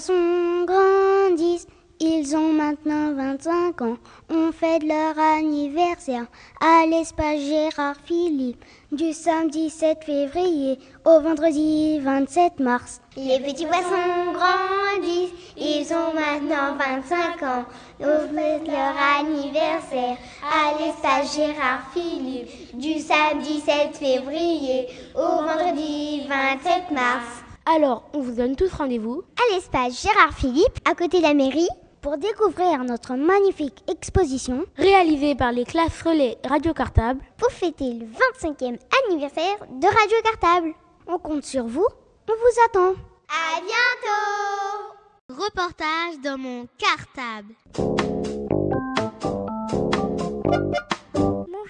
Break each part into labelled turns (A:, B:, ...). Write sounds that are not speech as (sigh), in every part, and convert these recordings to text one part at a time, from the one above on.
A: poissons grandissent, ils ont maintenant 25 ans. On fête leur anniversaire à l'espace Gérard Philippe du samedi 7 février au vendredi 27 mars.
B: Les petits poissons grandissent, ils ont maintenant 25 ans. On fête leur anniversaire à l'espace Gérard Philippe du samedi 7 février au vendredi 27 mars.
C: Alors, on vous donne tous rendez-vous
A: à l'espace Gérard Philippe, à côté de la mairie, pour découvrir notre magnifique exposition
C: réalisée par les classes relais Radio Cartable
A: pour fêter le 25e anniversaire de Radio Cartable. On compte sur vous, on vous attend.
B: À bientôt
D: Reportage dans mon cartable.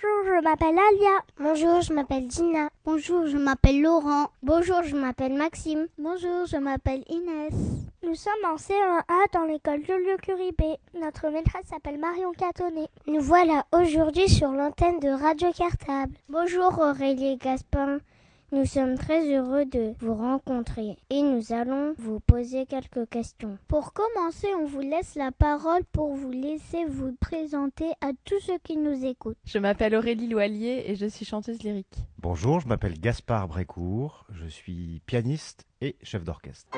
E: Bonjour, je m'appelle Alia.
F: Bonjour, je m'appelle Dina.
G: Bonjour, je m'appelle Laurent.
F: Bonjour, je m'appelle Maxime.
H: Bonjour, je m'appelle Inès.
E: Nous sommes en CE1A dans l'école Joliot Curie B. Notre maîtresse s'appelle Marion Catonnet.
F: Nous voilà aujourd'hui sur l'antenne de Radio Cartable.
I: Bonjour Aurélie Gaspin. Nous sommes très heureux de vous rencontrer et nous allons vous poser quelques questions.
H: Pour commencer, on vous laisse la parole pour vous laisser vous présenter à tous ceux qui nous écoutent.
J: Je m'appelle Aurélie Loalier et je suis chanteuse lyrique.
K: Bonjour, je m'appelle Gaspard Brécourt, je suis pianiste et chef d'orchestre.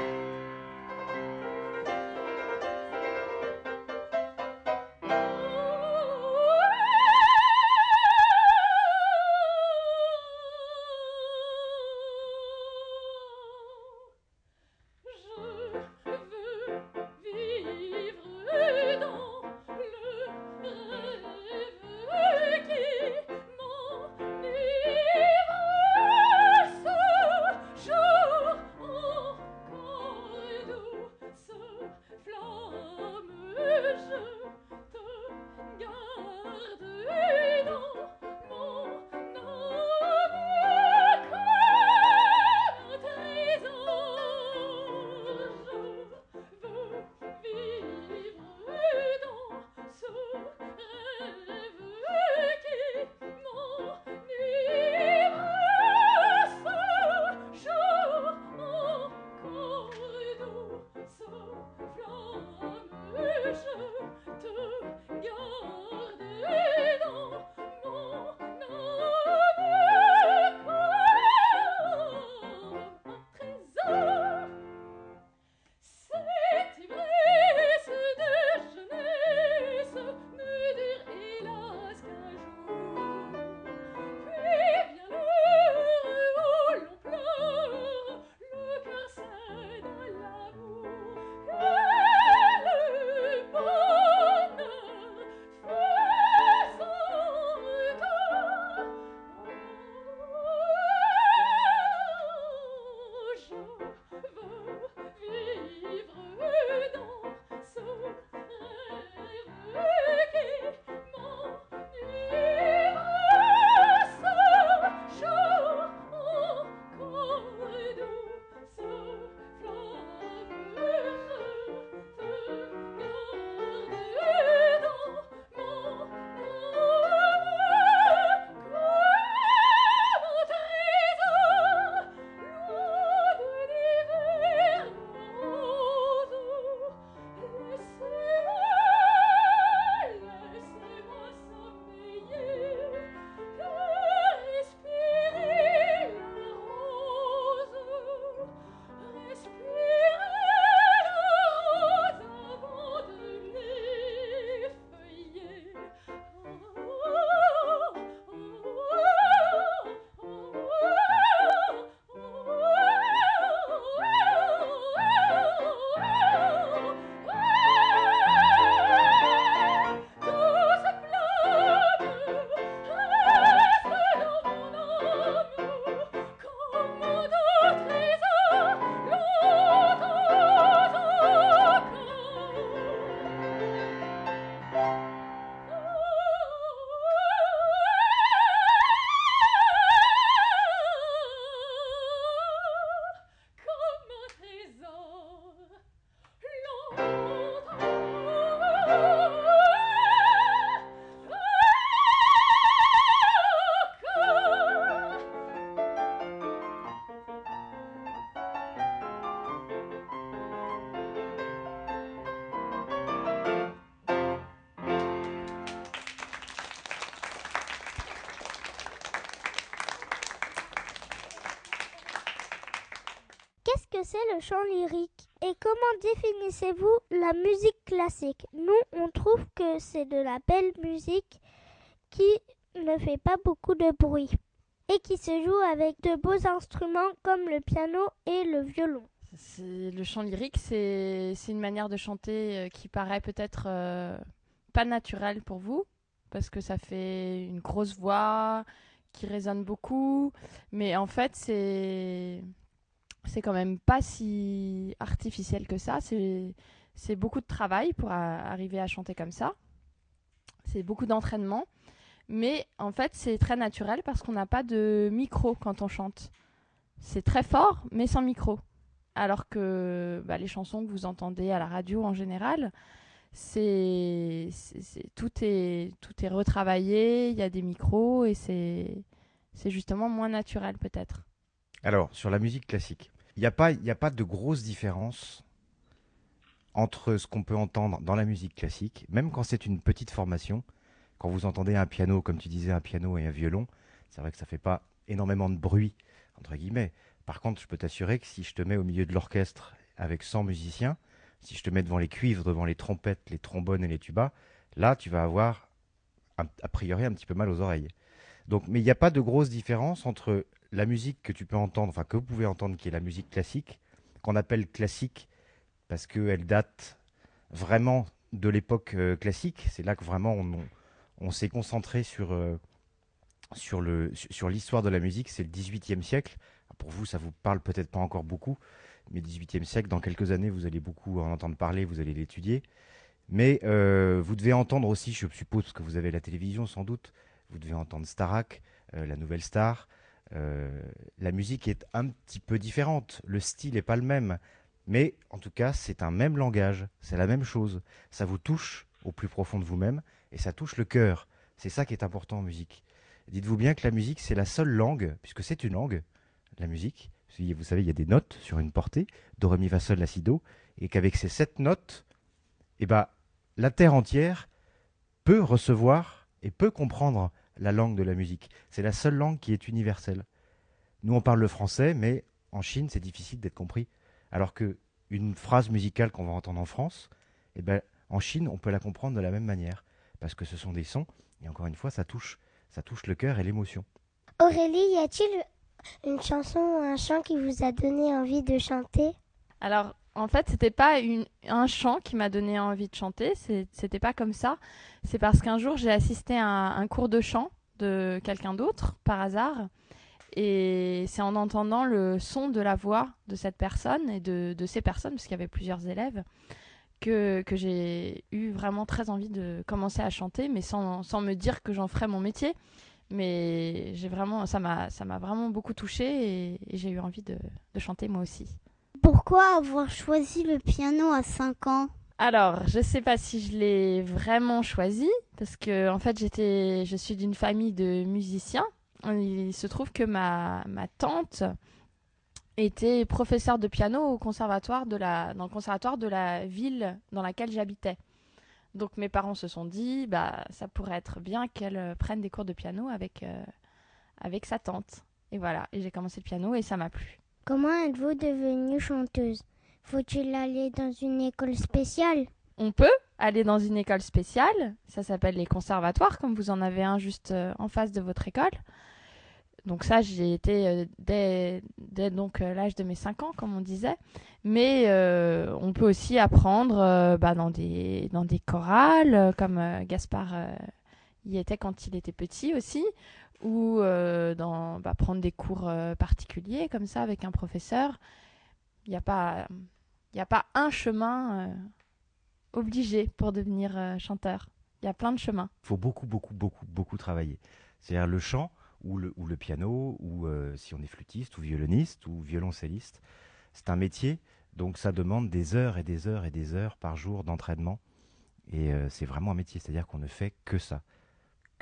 L: C'est le chant lyrique Et comment définissez-vous la musique classique? Nous, on trouve que c'est de la belle musique qui ne fait pas beaucoup de bruit et qui se joue avec de beaux instruments comme le piano et le violon.
J: Le chant lyrique, c'est une manière de chanter euh, qui paraît peut-être euh, pas naturelle pour vous, parce que ça fait une grosse voix qui résonne beaucoup, mais en fait, c'est c'est quand même pas si artificiel que ça. C'est beaucoup de travail pour arriver à chanter comme ça. C'est beaucoup d'entraînement. Mais en fait, c'est très naturel parce qu'on n'a pas de micro quand on chante. C'est très fort, mais sans micro. Alors que bah, les chansons que vous entendez à la radio en général, tout est retravaillé. Il y a des micros et c'est justement moins naturel peut-être.
M: Alors sur la musique classique, il n'y a pas a pas de grosse différence entre ce qu'on peut entendre dans la musique classique, même quand c'est une petite formation quand vous entendez un piano, comme tu disais, un piano et un violon, c'est vrai que ça fait pas énormément de bruit, entre guillemets. Par contre, je peux t'assurer que si je te mets au milieu de l'orchestre avec 100 musiciens, si je te mets devant les cuivres, devant les trompettes, les trombones et les tubas, là, tu vas avoir a priori un petit peu mal aux oreilles. Donc, mais il n'y a pas de grosse différence entre la musique que tu peux entendre, enfin que vous pouvez entendre, qui est la musique classique, qu'on appelle classique parce qu'elle date vraiment de l'époque euh, classique. C'est là que vraiment on, s'est concentré sur, euh, sur, l'histoire de la musique, c'est le XVIIIe siècle. Pour vous, ça vous parle peut-être pas encore beaucoup, mais le XVIIIe siècle, dans quelques années, vous allez beaucoup en entendre parler, vous allez l'étudier. Mais euh, vous devez entendre aussi, je suppose, que vous avez la télévision sans doute, vous devez entendre Starac, euh, la nouvelle star. La musique est un petit peu différente, le style n'est pas le même, mais en tout cas, c'est un même langage, c'est la même chose. Ça vous touche au plus profond de vous-même et ça touche le cœur. C'est ça qui est important en musique. Dites-vous bien que la musique, c'est la seule langue, puisque c'est une langue, la musique. Vous savez, il y a des notes sur une portée, do, ré, mi, fa, sol, la, si, do, et qu'avec ces sept notes, eh ben, la terre entière peut recevoir et peut comprendre la langue de la musique. C'est la seule langue qui est universelle. Nous, on parle le français, mais en Chine, c'est difficile d'être compris. Alors que une phrase musicale qu'on va entendre en France, eh ben, en Chine, on peut la comprendre de la même manière parce que ce sont des sons, et encore une fois, ça touche, ça touche le cœur et l'émotion.
I: Aurélie, y a-t-il une chanson ou un chant qui vous a donné envie de chanter?
J: Alors, en fait, c'était pas un chant qui m'a donné envie de chanter, c'était pas comme ça. C'est parce qu'un jour, j'ai assisté à un, cours de chant de quelqu'un d'autre, par hasard. Et c'est en entendant le son de la voix de cette personne et de, ces personnes, parce qu'il y avait plusieurs élèves, que, j'ai eu vraiment très envie de commencer à chanter, mais sans, me dire que j'en ferais mon métier. Mais j'ai vraiment, ça m'a, vraiment beaucoup touchée et, j'ai eu envie de, chanter moi aussi.
N: Pourquoi avoir choisi le piano à 5 ans
J: alors, je sais pas si je l'ai vraiment choisi parce que en fait, j'étais, je suis d'une famille de musiciens. Il se trouve que ma, ma tante était professeur de piano au conservatoire de la, dans le conservatoire de la ville dans laquelle j'habitais. Donc mes parents se sont dit, bah ça pourrait être bien qu'elle euh, prenne des cours de piano avec, euh, avec sa tante. Et voilà, et j'ai commencé le piano et ça m'a plu.
I: Comment êtes-vous devenue chanteuse? Faut-il aller dans une école spéciale?
J: On peut aller dans une école spéciale, ça s'appelle les conservatoires, comme vous en avez un juste euh, en face de votre école. Donc ça, j'ai été euh, dès, donc euh, l'âge de mes 5 ans, comme on disait. Mais on peut aussi apprendre bah, dans, des, dans des chorales, comme Gaspard y était quand il était petit aussi, ou dans, bah, prendre des cours particuliers comme ça avec un professeur. Il n'y a, pas, a pas un chemin obligé pour devenir chanteur. Il y a plein de chemins.
M: Il faut beaucoup, beaucoup, beaucoup, beaucoup travailler. C'est-à-dire le chant ou le, ou le piano, ou euh, si on est flûtiste, ou violoniste, ou violoncelliste. C'est un métier, donc ça demande des heures et des heures et des heures par jour d'entraînement. Et euh, c'est vraiment un métier, c'est-à-dire qu'on ne fait que ça.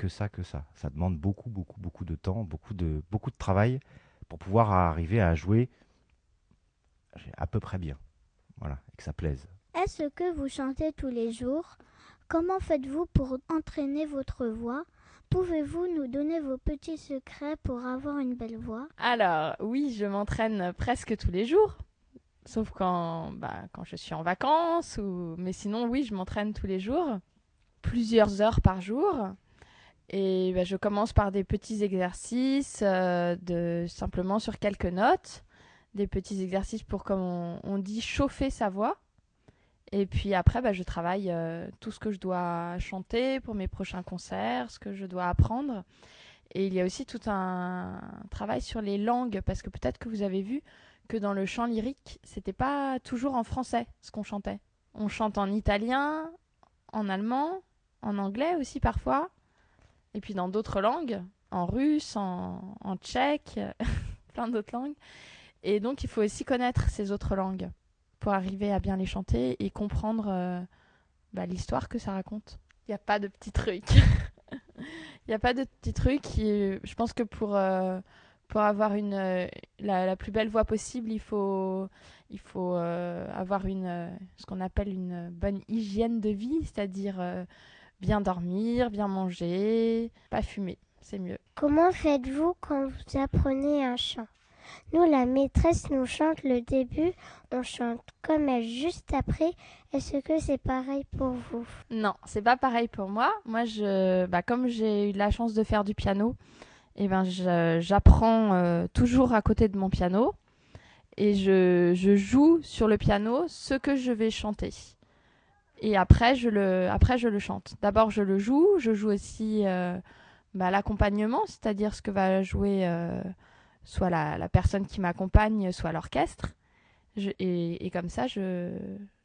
M: Que ça, que ça. Ça demande beaucoup, beaucoup, beaucoup de temps, beaucoup de, beaucoup de travail pour pouvoir arriver à jouer à peu près bien. Voilà, et que ça plaise.
A: Est-ce que vous chantez tous les jours? Comment faites-vous pour entraîner votre voix? Pouvez-vous nous donner vos petits secrets pour avoir une belle voix?
J: Alors, oui, je m'entraîne presque tous les jours. sauf quand, bah, quand je suis en vacances. Ou... Mais sinon, oui, je m'entraîne tous les jours, plusieurs heures par jour. Et bah, je commence par des petits exercices, euh, de, simplement sur quelques notes, des petits exercices pour, comme on, dit, chauffer sa voix. Et puis après, bah, je travaille euh, tout ce que je dois chanter pour mes prochains concerts, ce que je dois apprendre. Et il y a aussi tout un travail sur les langues, parce que peut-être que vous avez vu que dans le chant lyrique, c'était pas toujours en français ce qu'on chantait. On chante en italien, en allemand, en anglais aussi parfois, et puis dans d'autres langues, en russe, en, tchèque, (laughs) plein d'autres langues. Et donc il faut aussi connaître ces autres langues pour arriver à bien les chanter et comprendre euh, bah, l'histoire que ça raconte. Il n'y a pas de petits trucs. (laughs) (laughs) Il n'y a pas de petits trucs. je pense que pour, euh, pour avoir une, euh, la, plus belle voix possible, il faut, il faut avoir une, ce qu'on appelle une bonne hygiène de vie, c'est-à-dire bien dormir, bien manger, pas fumer. C'est mieux.
I: Comment faites-vous quand vous apprenez un chant? Nous, la maîtresse nous chante le début, on chante comme elle juste après. Est-ce que c'est pareil pour vous?
J: Non, c'est pas pareil pour moi. Moi, je, bah, comme j'ai eu la chance de faire du piano, eh ben, j'apprends euh, toujours à côté de mon piano et je, je, joue sur le piano ce que je vais chanter. Et après, je le, après, je le chante. D'abord, je le joue. Je joue aussi euh, bah, l'accompagnement, c'est-à-dire ce que va jouer euh, soit la, personne qui m'accompagne, soit l'orchestre. Et, comme ça, je,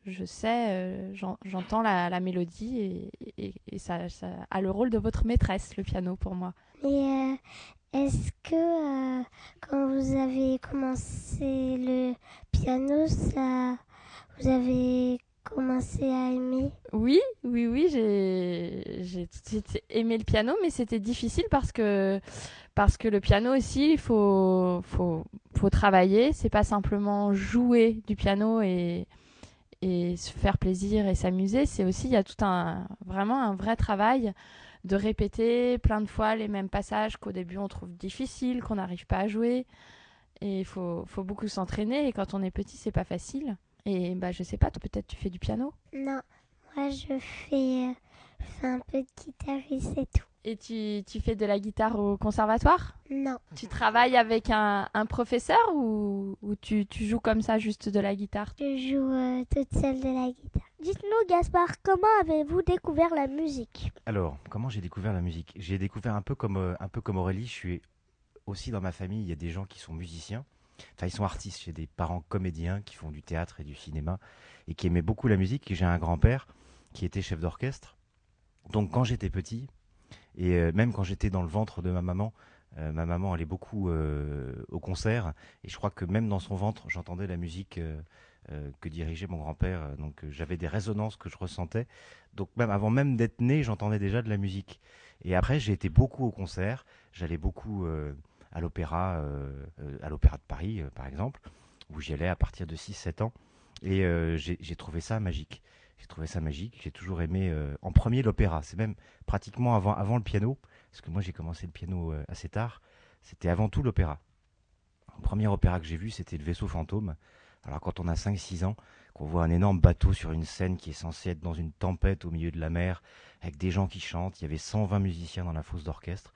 J: je sais, euh, j'entends la, mélodie et, ça, a le rôle de votre maîtresse, le piano, pour moi.
I: Et est-ce que quand vous avez commencé le piano, ça, vous avez commencé à aimer
J: Oui, oui, oui, j'ai aimé le piano, mais c'était difficile parce que parce que le piano aussi, il faut, faut, faut travailler. C'est pas simplement jouer du piano et, et se faire plaisir et s'amuser. C'est aussi, il y a tout un, vraiment un vrai travail de répéter plein de fois les mêmes passages qu'au début on trouve difficiles, qu'on n'arrive pas à jouer. Et il faut, faut beaucoup s'entraîner. Et quand on est petit, c'est pas facile. Et bah, je sais pas, peut-être tu fais du piano?
I: Non, moi je fais, euh, je fais un peu de guitare et c'est tout.
J: Et tu, tu, fais de la guitare au conservatoire?
I: Non.
J: Tu travailles avec un, un professeur ou, ou tu, tu, joues comme ça juste de la guitare?
I: Je joue euh, toute seule de la guitare.
L: Dites-nous, Gaspard, comment avez-vous découvert la musique?
M: Alors, comment j'ai découvert la musique? J'ai découvert un peu comme, euh, un peu comme Aurélie. Je suis aussi dans ma famille, il y a des gens qui sont musiciens. Enfin, ils sont artistes. J'ai des parents comédiens qui font du théâtre et du cinéma et qui aimaient beaucoup la musique. J'ai un grand-père qui était chef d'orchestre. Donc, quand j'étais petit, et euh, même quand j'étais dans le ventre de ma maman, euh, ma maman allait beaucoup euh, au concert. Et je crois que même dans son ventre, j'entendais la musique que dirigeait mon grand-père. Donc j'avais des résonances que je ressentais. Donc même avant même d'être né, j'entendais déjà de la musique. Et après, j'ai été beaucoup au concert. J'allais beaucoup à l'opéra, à l'opéra de Paris, par exemple, où j'y allais à partir de 6-7 ans. Et j'ai trouvé ça magique. J'ai trouvé ça magique. J'ai toujours aimé euh, en premier l'opéra. C'est même pratiquement avant, avant le piano, parce que moi j'ai commencé le piano euh, assez tard. C'était avant tout l'opéra. Le premier opéra que j'ai vu, c'était le vaisseau fantôme. Alors quand on a 5-6 ans, qu'on voit un énorme bateau sur une scène qui est censée être dans une tempête au milieu de la mer, avec des gens qui chantent, il y avait 120 musiciens dans la fosse d'orchestre,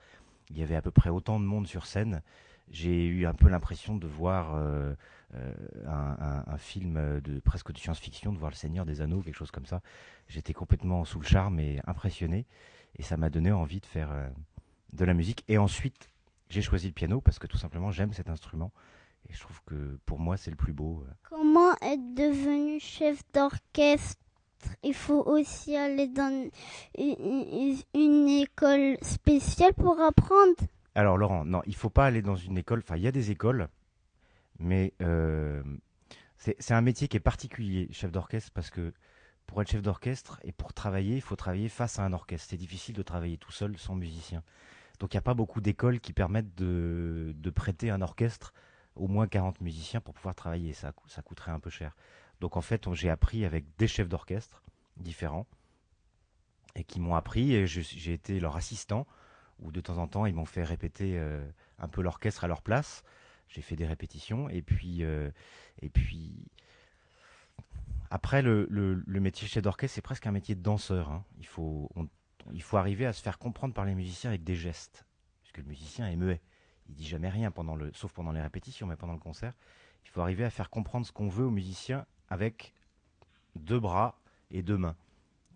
M: il y avait à peu près autant de monde sur scène, j'ai eu un peu l'impression de voir euh, euh, un, film de presque de science-fiction, de voir le Seigneur des Anneaux, quelque chose comme ça. J'étais complètement sous le charme et impressionné, et ça m'a donné envie de faire euh, de la musique. Et ensuite, j'ai choisi le piano parce que tout simplement j'aime cet instrument et je trouve que pour moi c'est le plus beau.
A: Comment être devenu chef d'orchestre? Il faut aussi aller dans une école spéciale pour apprendre.
M: Alors Laurent, non, il faut pas aller dans une école. Enfin, il y a des écoles, mais euh, c'est un métier qui est particulier, chef d'orchestre, parce que pour être chef d'orchestre et pour travailler, il faut travailler face à un orchestre. C'est difficile de travailler tout seul sans musicien. Donc il n'y a pas beaucoup d'écoles qui permettent de, prêter un orchestre au moins 40 musiciens pour pouvoir travailler. Ça, ça coûterait un peu cher. Donc en fait, j'ai appris avec des chefs d'orchestre différents et qui m'ont appris et j'ai été leur assistant où de temps en temps ils m'ont fait répéter euh, un peu l'orchestre à leur place. J'ai fait des répétitions et puis euh, et puis Après, le, métier chef d'orchestre, c'est presque un métier de danseur. Hein. Il, faut, il faut arriver à se faire comprendre par les musiciens avec des gestes. Puisque le musicien est muet. Il dit jamais rien, pendant le, sauf pendant les répétitions, mais pendant le concert. Il faut arriver à faire comprendre ce qu'on veut aux musiciens avec deux bras et deux mains.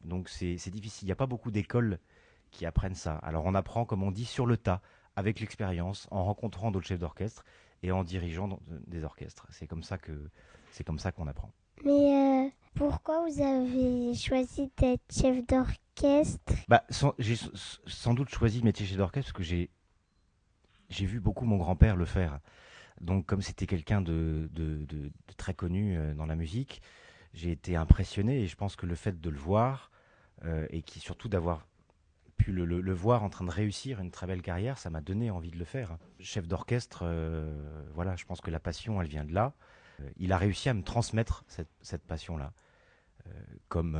M: Donc c'est difficile. Il n'y a pas beaucoup d'écoles qui apprennent ça. Alors on apprend, comme on dit, sur le tas, avec l'expérience, en rencontrant d'autres chefs d'orchestre et en dirigeant des orchestres. C'est comme ça que c'est comme ça qu'on apprend.
I: Mais euh, pourquoi vous avez choisi d'être chef d'orchestre?
M: Bah, J'ai sans doute choisi de métier chef d'orchestre parce que j'ai j'ai vu beaucoup mon grand-père le faire. Donc comme c'était quelqu'un de, très connu euh, dans la musique, j'ai été impressionné et je pense que le fait de le voir euh, et qui surtout d'avoir pu le, voir en train de réussir une très belle carrière, ça m'a donné envie de le faire. Chef d'orchestre, euh, voilà, je pense que la passion, elle vient de là. Il a réussi à me transmettre cette, passion-là. comme,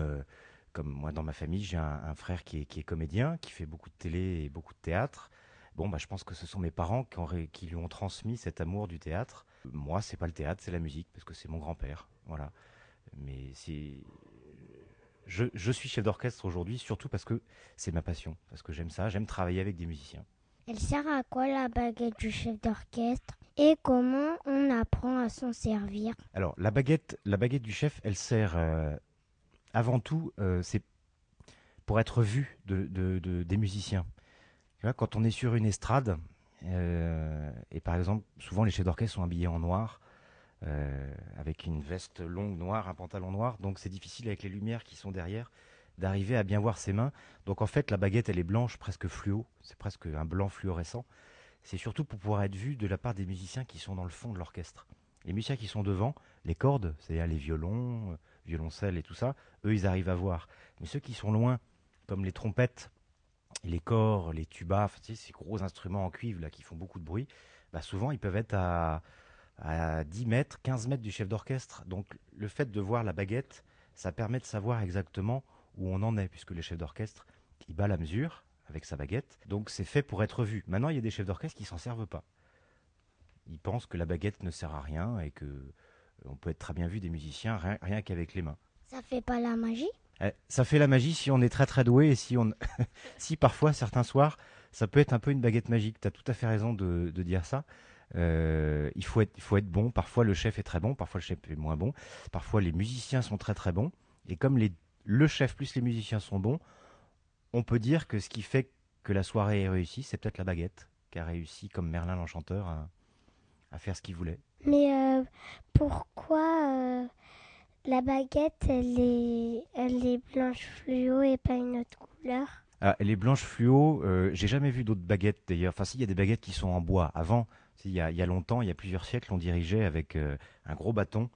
M: moi, dans ma famille, j'ai un, frère qui est, comédien, qui fait beaucoup de télé et beaucoup de théâtre. Bon, bah, je pense que ce sont mes parents qui, qui lui ont transmis cet amour du théâtre. Moi, c'est pas le théâtre, c'est la musique, parce que c'est mon grand-père. Voilà mais c'est je, suis chef d'orchestre aujourd'hui surtout parce que c'est ma passion, parce que j'aime ça, j'aime travailler avec des musiciens.
L: Elle sert à quoi la baguette du chef d'orchestre? Et comment on apprend à s'en servir?
M: Alors la baguette, la baguette du chef, elle sert euh, avant tout, euh, c'est pour être vue de, des musiciens. Quand on est sur une estrade, euh, et par exemple, souvent les chefs d'orchestre sont habillés en noir, euh, avec une veste longue noire, un pantalon noir. Donc c'est difficile avec les lumières qui sont derrière d'arriver à bien voir ses mains. Donc en fait la baguette elle est blanche, presque fluo, c'est presque un blanc fluorescent. C'est surtout pour pouvoir être vu de la part des musiciens qui sont dans le fond de l'orchestre. Les musiciens qui sont devant, les cordes, c'est-à-dire les violons, euh, violoncelles et tout ça, eux ils arrivent à voir. Mais ceux qui sont loin, comme les trompettes, les corps, les tubas, ces gros instruments en cuivre là qui font beaucoup de bruit, bah souvent ils peuvent être à à 10 mètres, 15 mètres du chef d'orchestre. Donc le fait de voir la baguette, ça permet de savoir exactement où on en est, puisque le chef d'orchestre, il bat la mesure avec sa baguette. Donc c'est fait pour être vu. Maintenant, il y a des chefs d'orchestre qui s'en servent pas. Ils pensent que la baguette ne sert à rien et que euh, on peut être très bien vu des musiciens rien, qu'avec les mains.
L: Ça fait pas la magie?
M: Ça fait la magie si on est très très doué et si on, (laughs) si parfois certains soirs, ça peut être un peu une baguette magique. Tu as tout à fait raison de dire ça. Euh, il, faut être, faut être bon. Parfois, le chef est très bon, parfois, le chef est moins bon. Parfois, les musiciens sont très très bons. Et comme le chef plus les musiciens sont bons, on peut dire que ce qui fait que la soirée est réussie, c'est peut-être la baguette qui a réussi, comme Merlin l'Enchanteur, à, à, faire ce qu'il voulait.
I: Mais euh, pourquoi euh, la baguette, elle est, elle est blanche fluo et pas une autre couleur
M: ah, Elle est blanche fluo. J'ai jamais vu d'autres baguettes d'ailleurs. Enfin, si, il y a des baguettes qui sont en bois. Avant, il y, a, longtemps, il y a plusieurs siècles, on dirigeait avec euh, un gros bâton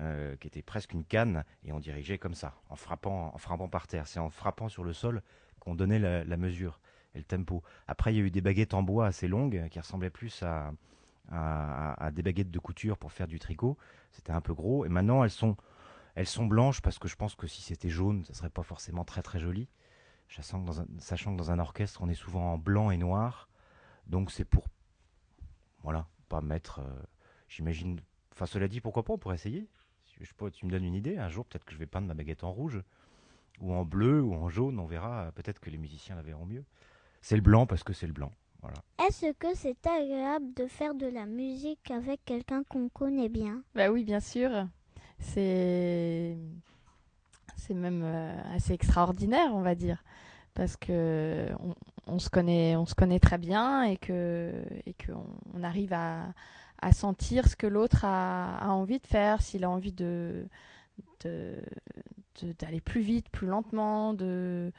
M: euh, qui était presque une canne et on dirigeait comme ça, en frappant, en frappant par terre. C'est en frappant sur le sol qu'on donnait la, mesure et le tempo. Après, il y a eu des baguettes en bois assez longues qui ressemblaient plus à, à, des baguettes de couture pour faire du tricot. C'était un peu gros. Et maintenant, elles sont, elles sont blanches parce que je pense que si c'était jaune, ça serait pas forcément très très joli. Sachant que, dans un, sachant que dans un orchestre, on est souvent en blanc et noir. Donc c'est pour voilà, pas mettre. Euh, j'imagine. Enfin, cela dit, pourquoi pas On pourrait essayer. Je sais pas, tu me donnes une idée. Un jour, peut-être que je vais peindre ma baguette en rouge, ou en bleu, ou en jaune. On verra. Peut-être que les musiciens la verront mieux. C'est le blanc parce que c'est le blanc. Voilà.
L: Est-ce que c'est agréable de faire de la musique avec quelqu'un qu'on connaît bien?
J: Bah oui, bien sûr. C'est c'est même euh, assez extraordinaire, on va dire parce que on, se connaît, on se connaît très bien et que et qu'on on arrive à, à, sentir ce que l'autre a, a, envie de faire, s'il a envie de d'aller plus vite, plus lentement, de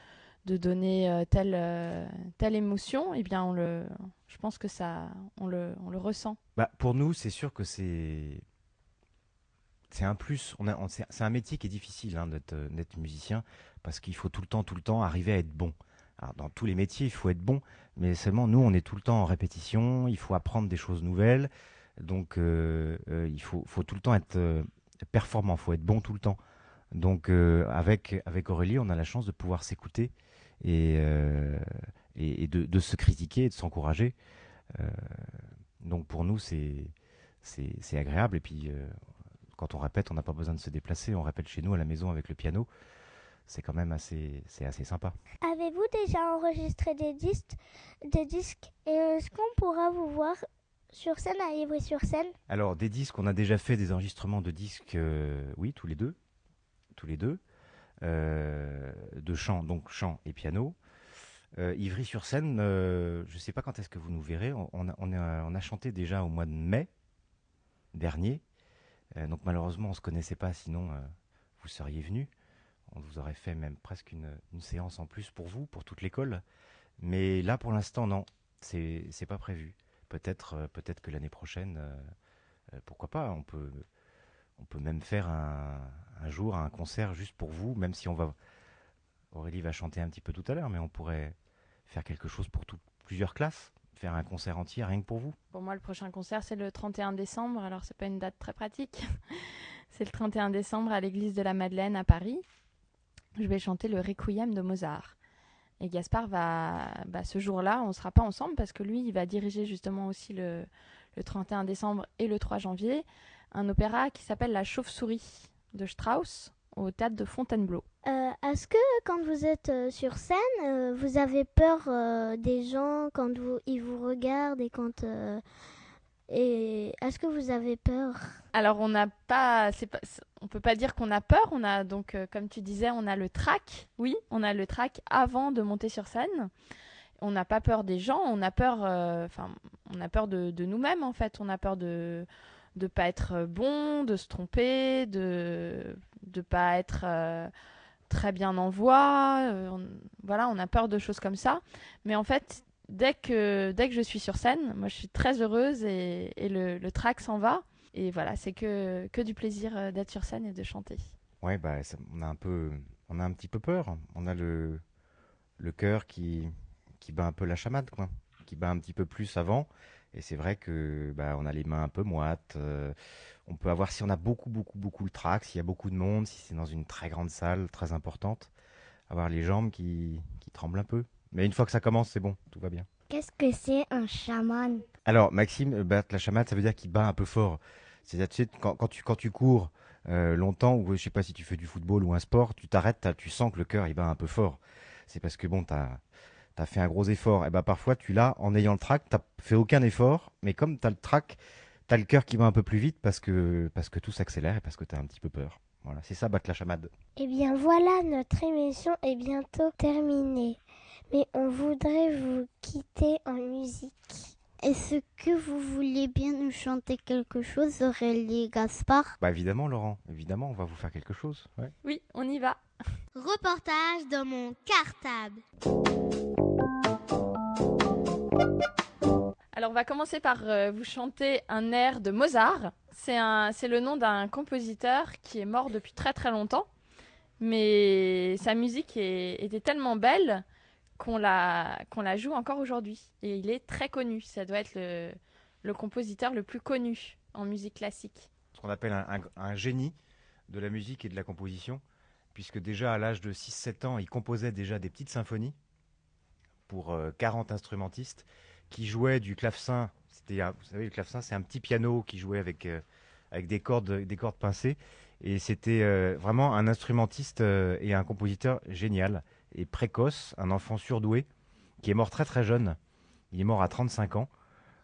J: de donner euh, telle euh, telle émotion, eh bien je pense que ça, on le, on le ressent.
M: Bah pour nous, c'est sûr que c'est c'est un plus. C'est un métier qui est difficile hein, d'être musicien parce qu'il faut tout le temps, tout le temps arriver à être bon. Dans tous les métiers, il faut être bon, mais seulement nous, on est tout le temps en répétition, il faut apprendre des choses nouvelles, donc euh, euh, il faut, tout le temps être euh, performant, il faut être bon tout le temps. Donc avec, Aurélie, on a la chance de pouvoir s'écouter et, de, de, se critiquer et de s'encourager. donc pour nous, c'est agréable et puis quand on répète, on n'a pas besoin de se déplacer. On répète chez nous à la maison avec le piano. C'est quand même assez, c'est assez sympa.
L: Avez-vous déjà enregistré des disques, des disques? Et est-ce qu'on pourra vous voir sur scène à Ivry-sur-Seine
M: Alors des disques, on a déjà fait des enregistrements de disques, euh, oui, tous les deux, tous les deux, euh, de chant, donc chant et piano. Euh, Ivry-sur-Seine, je ne sais pas quand est-ce que vous nous verrez. On, a, on, a, chanté déjà au mois de mai dernier. Donc malheureusement, on ne se connaissait pas, sinon vous seriez venus. On vous aurait fait même presque une, une séance en plus pour vous, pour toute l'école. Mais là, pour l'instant, non, c'est pas prévu. Peut-être euh, peut-être que l'année prochaine, euh, euh, pourquoi pas, on peut, on peut même faire un, jour un concert juste pour vous, même si on va. Aurélie va chanter un petit peu tout à l'heure, mais on pourrait faire quelque chose pour plusieurs classes un concert entier rien que pour vous?
J: Pour moi, le prochain concert, c'est le 31 décembre. Alors, c'est pas une date très pratique. (laughs) c'est le 31 décembre à l'église de la Madeleine à Paris. Je vais chanter le Requiem de Mozart. Et Gaspard va, bah, ce jour-là, on ne sera pas ensemble parce que lui, il va diriger justement aussi le, 31 décembre et le 3 janvier un opéra qui s'appelle La Chauve-souris de Strauss au théâtre de Fontainebleau.
L: Euh, Est-ce que quand vous êtes euh, sur scène, euh, vous avez peur des gens quand ils vous regardent et quand et est-ce que vous avez peur?
J: Alors on n'a pas, on peut pas dire qu'on a peur. On a donc, comme tu disais, on a le track. Oui, on a le track avant de monter sur scène. On n'a pas peur des gens. On a peur, enfin, on a peur de, nous-mêmes en fait. On a peur de de pas être bon, de se tromper, de de pas être très bien en voix. voilà, on a peur de choses comme ça. Mais en fait, dès que, dès que je suis sur scène, moi je suis très heureuse et, le, le track s'en va. Et voilà, c'est que, que du plaisir euh, d'être sur scène et de chanter.
M: Ouais, bah, on, a un peu, on a un petit peu peur. On a le, le cœur qui, qui bat un peu la chamade, quoi. Qui bat un petit peu plus avant. Et c'est vrai que bah, on a les mains un peu moites. Euh, on peut avoir, si on a beaucoup, beaucoup, beaucoup le track, s'il y a beaucoup de monde, si c'est dans une très grande salle, très importante, avoir les jambes qui, qui tremblent un peu. Mais une fois que ça commence, c'est bon, tout va bien.
A: Qu'est-ce que c'est un chaman?
M: Alors, Maxime, euh, battre la chamade, ça veut dire qu'il bat un peu fort. C'est-à-dire, tu sais, quand, quand, tu, quand tu cours euh, longtemps, ou je sais pas si tu fais du football ou un sport, tu t'arrêtes, tu sens que le cœur, il bat un peu fort. C'est parce que, bon, tu as, fait un gros effort. Et ben parfois, tu l'as en ayant le trac, tu fait aucun effort, mais comme tu as le trac, tu as le cœur qui bat un peu plus vite parce que, parce que tout s'accélère et parce que tu as un petit peu peur. Voilà, c'est ça, battre la chamade.
I: Eh bien voilà, notre émission est bientôt terminée mais on voudrait vous quitter en musique.
A: Est-ce que vous voulez bien nous chanter quelque chose, Aurélie Gaspard?
M: Bah évidemment, Laurent, évidemment, on va vous faire quelque chose.
J: Oui, on y va.
D: Reportage dans mon cartable.
J: Alors on va commencer par euh, vous chanter un air de Mozart. C'est le nom d'un compositeur qui est mort depuis très très longtemps, mais sa musique était tellement belle qu'on la, joue encore aujourd'hui. Et il est très connu. Ça doit être le, compositeur le plus connu en musique classique.
M: Ce qu'on appelle un, un, génie de la musique et de la composition, puisque déjà à l'âge de 6-7 ans, il composait déjà des petites symphonies pour 40 euh, instrumentistes qui jouaient du clavecin. C'était, vous savez, le clavecin, c'est un petit piano qui jouait avec, euh, avec des, cordes, des cordes pincées. Et c'était euh, vraiment un instrumentiste et un compositeur génial et précoce, un enfant surdoué, qui est mort très très jeune. Il est mort à 35 ans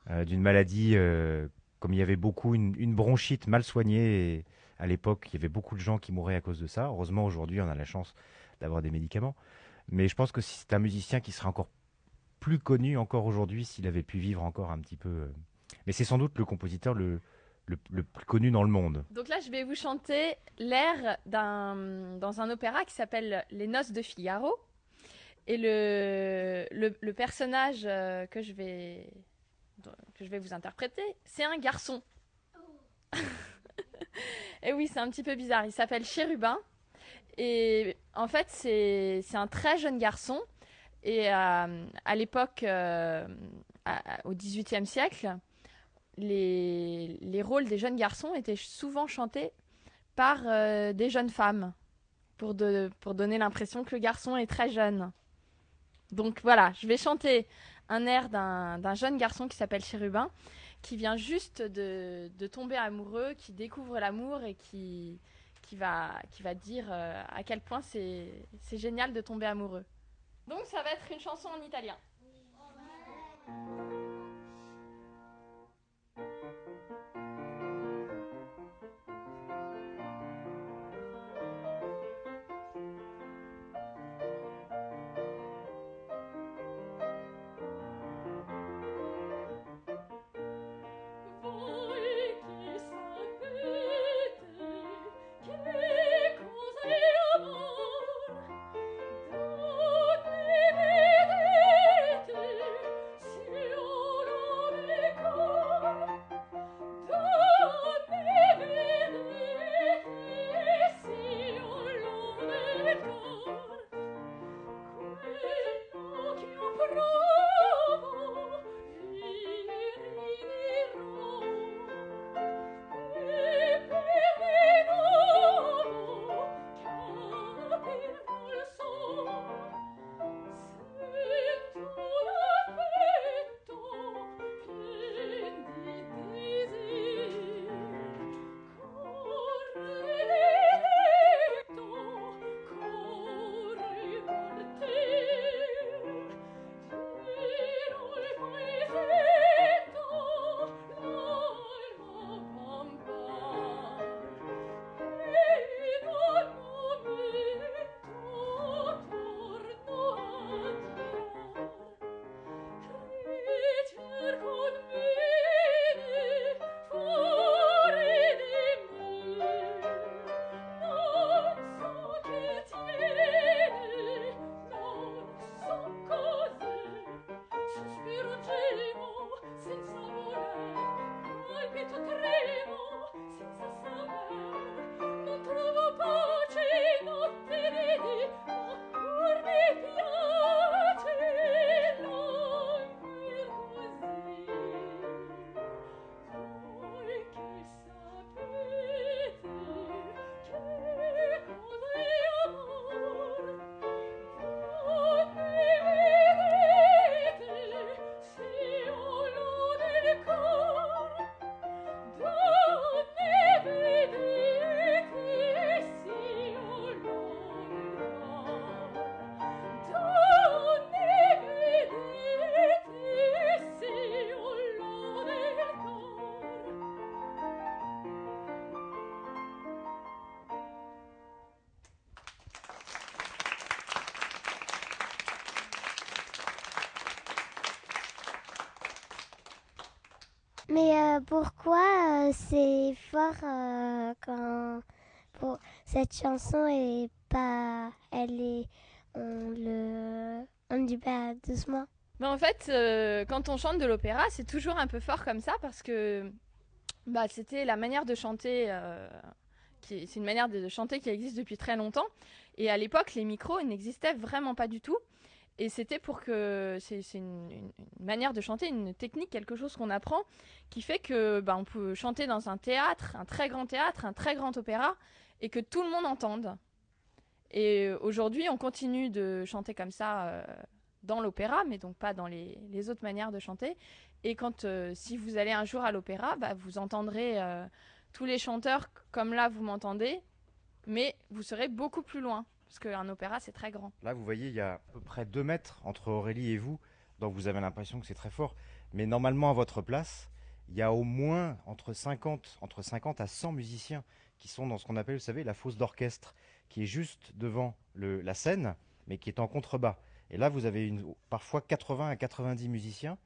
M: euh, d'une maladie, euh, comme il y avait beaucoup, une, bronchite mal soignée. Et à l'époque, il y avait beaucoup de gens qui mouraient à cause de ça. Heureusement, aujourd'hui, on a la chance d'avoir des médicaments. Mais je pense que c'est un musicien qui serait encore plus connu encore aujourd'hui s'il avait pu vivre encore un petit peu. Euh. Mais c'est sans doute le compositeur le, plus connu dans le monde.
J: Donc là, je vais vous chanter l'air dans un opéra qui s'appelle Les Noces de Figaro. Et le, le, personnage euh, que je, vais, que je vais vous interpréter, c'est un garçon. (laughs) et oui, c'est un petit peu bizarre. Il s'appelle Chérubin. Et en fait, c'est un très jeune garçon. Et euh, à l'époque, euh, au XVIIIe siècle, les, les, rôles des jeunes garçons étaient souvent chantés par euh, des jeunes femmes pour, de, pour donner l'impression que le garçon est très jeune. Donc voilà, je vais chanter un air d'un jeune garçon qui s'appelle Chérubin,
K: qui vient juste de, de tomber amoureux, qui découvre l'amour et qui, qui, va, qui va dire à quel point c'est génial de tomber amoureux. Donc ça va être une chanson en italien.
I: Mais euh, pourquoi euh, c'est fort euh, quand pour cette chanson est pas elle est on le on dit pas doucement.
K: Ben en fait, quand on chante de l'opéra, c'est toujours un peu fort comme ça parce que bah, c'était la manière de chanter. c'est une manière de chanter qui existe depuis très longtemps. Et à l'époque, les micros n'existaient vraiment pas du tout. Et c'était pour que c'est une, manière de chanter, une technique, quelque chose qu'on apprend, qui fait que bah, on peut chanter dans un théâtre, un très grand théâtre, un très grand opéra, et que tout le monde entende. Et aujourd'hui, on continue de chanter comme ça euh, dans l'opéra, mais donc pas dans les, autres manières de chanter. Et quand, euh, si vous allez un jour à l'opéra, bah, vous entendrez euh, tous les chanteurs comme là vous m'entendez, mais vous serez beaucoup plus loin. Parce qu'un opéra, c'est très grand.
M: Là, vous voyez, il y a à peu près 2 mètres entre Aurélie et vous, donc vous avez l'impression que c'est très fort. Mais normalement, à votre place, il y a au moins entre 50, entre 50 à 100 musiciens qui sont dans ce qu'on appelle, vous savez, la fosse d'orchestre, qui est juste devant la scène, mais qui est en contrebas. Et là, vous avez parfois 80 à 90 musiciens,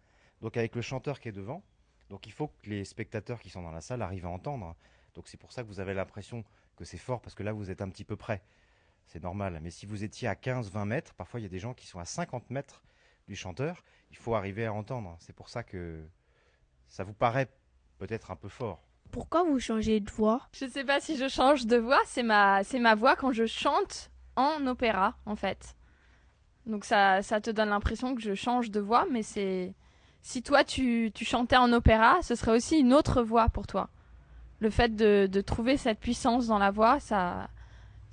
M: donc avec le chanteur qui est devant. Donc il faut que les spectateurs qui sont dans la salle arrivent à entendre. Donc c'est pour ça que vous avez l'impression que c'est fort, parce que là, vous êtes un petit peu près c'est normal. Mais si vous étiez à 15-20 mètres, parfois il y a des gens qui sont à 50 mètres du chanteur, il faut arriver à entendre. C'est pour ça que ça vous paraît peut-être un peu fort.
C: Pourquoi vous changez de voix?
K: Je ne sais pas si je change de voix, c'est ma, c'est ma voix quand je chante en opéra, en fait. Donc ça, ça te donne l'impression que je change de voix, mais c'est... Si toi, tu, tu chantais en opéra, ce serait aussi une autre voix pour toi. Le fait de, de trouver cette puissance dans la voix, ça,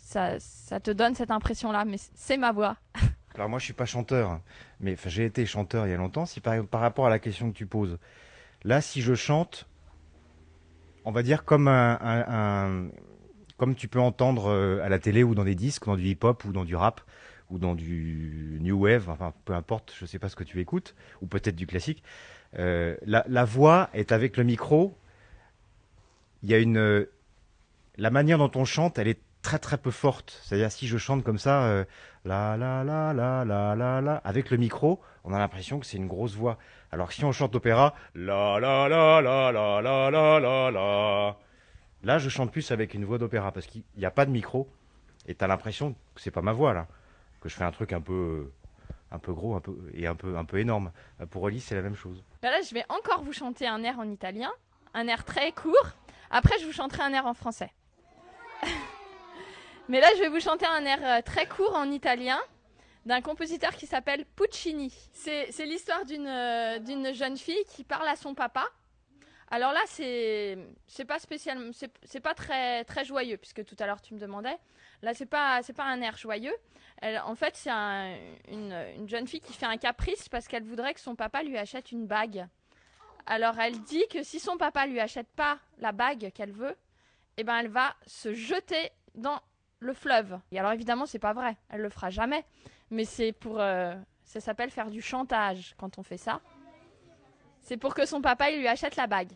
K: ça, te donne cette impression-là, mais c'est ma voix. (laughs)
M: Alors moi, je suis pas chanteur, mais j'ai été chanteur il y a longtemps. Si par, rapport à la question que tu poses, Là, si je chante, on va dire comme un, comme tu peux entendre euh, à la télé ou dans des disques, dans du hip-hop ou dans du rap ou dans du new wave, enfin peu importe, je sais pas ce que tu écoutes, ou peut-être du classique. Euh, la, voix est avec le micro. Il y a une, la manière dont on chante, elle est très très peu forte. C'est-à-dire si je chante comme ça, euh, la la la la la la la, avec le micro, on a l'impression que c'est une grosse voix. Alors si on chante opéra, la la la la la la la la là je chante plus avec une voix d'opéra parce qu'il n'y a pas de micro et tu as l'impression que c'est pas ma voix là, que je fais un truc un peu un peu gros un peu, et un peu, un peu énorme. Pour Elise, c'est la même chose.
K: Bah là, je vais encore vous chanter un air en italien, un air très court. Après, je vous chanterai un air en français. Mais là, je vais vous chanter un air euh, très court en italien d'un compositeur qui s'appelle Puccini. C'est l'histoire euh, d'une jeune fille qui parle à son papa. Alors là, c'est pas spécialement, c'est pas très très joyeux puisque tout à l'heure tu me demandais. Là, c'est pas pas un air joyeux. en fait, c'est une, une jeune fille qui fait un caprice parce qu'elle voudrait que son papa lui achète une bague. Alors elle dit que si son papa lui achète pas la bague qu'elle veut, eh ben elle va se jeter dans le fleuve. Et alors évidemment, c'est pas vrai, elle le fera jamais. Mais c'est pour, euh, ça s'appelle faire du chantage quand on fait ça. C'est pour que son papa il lui achète la bague.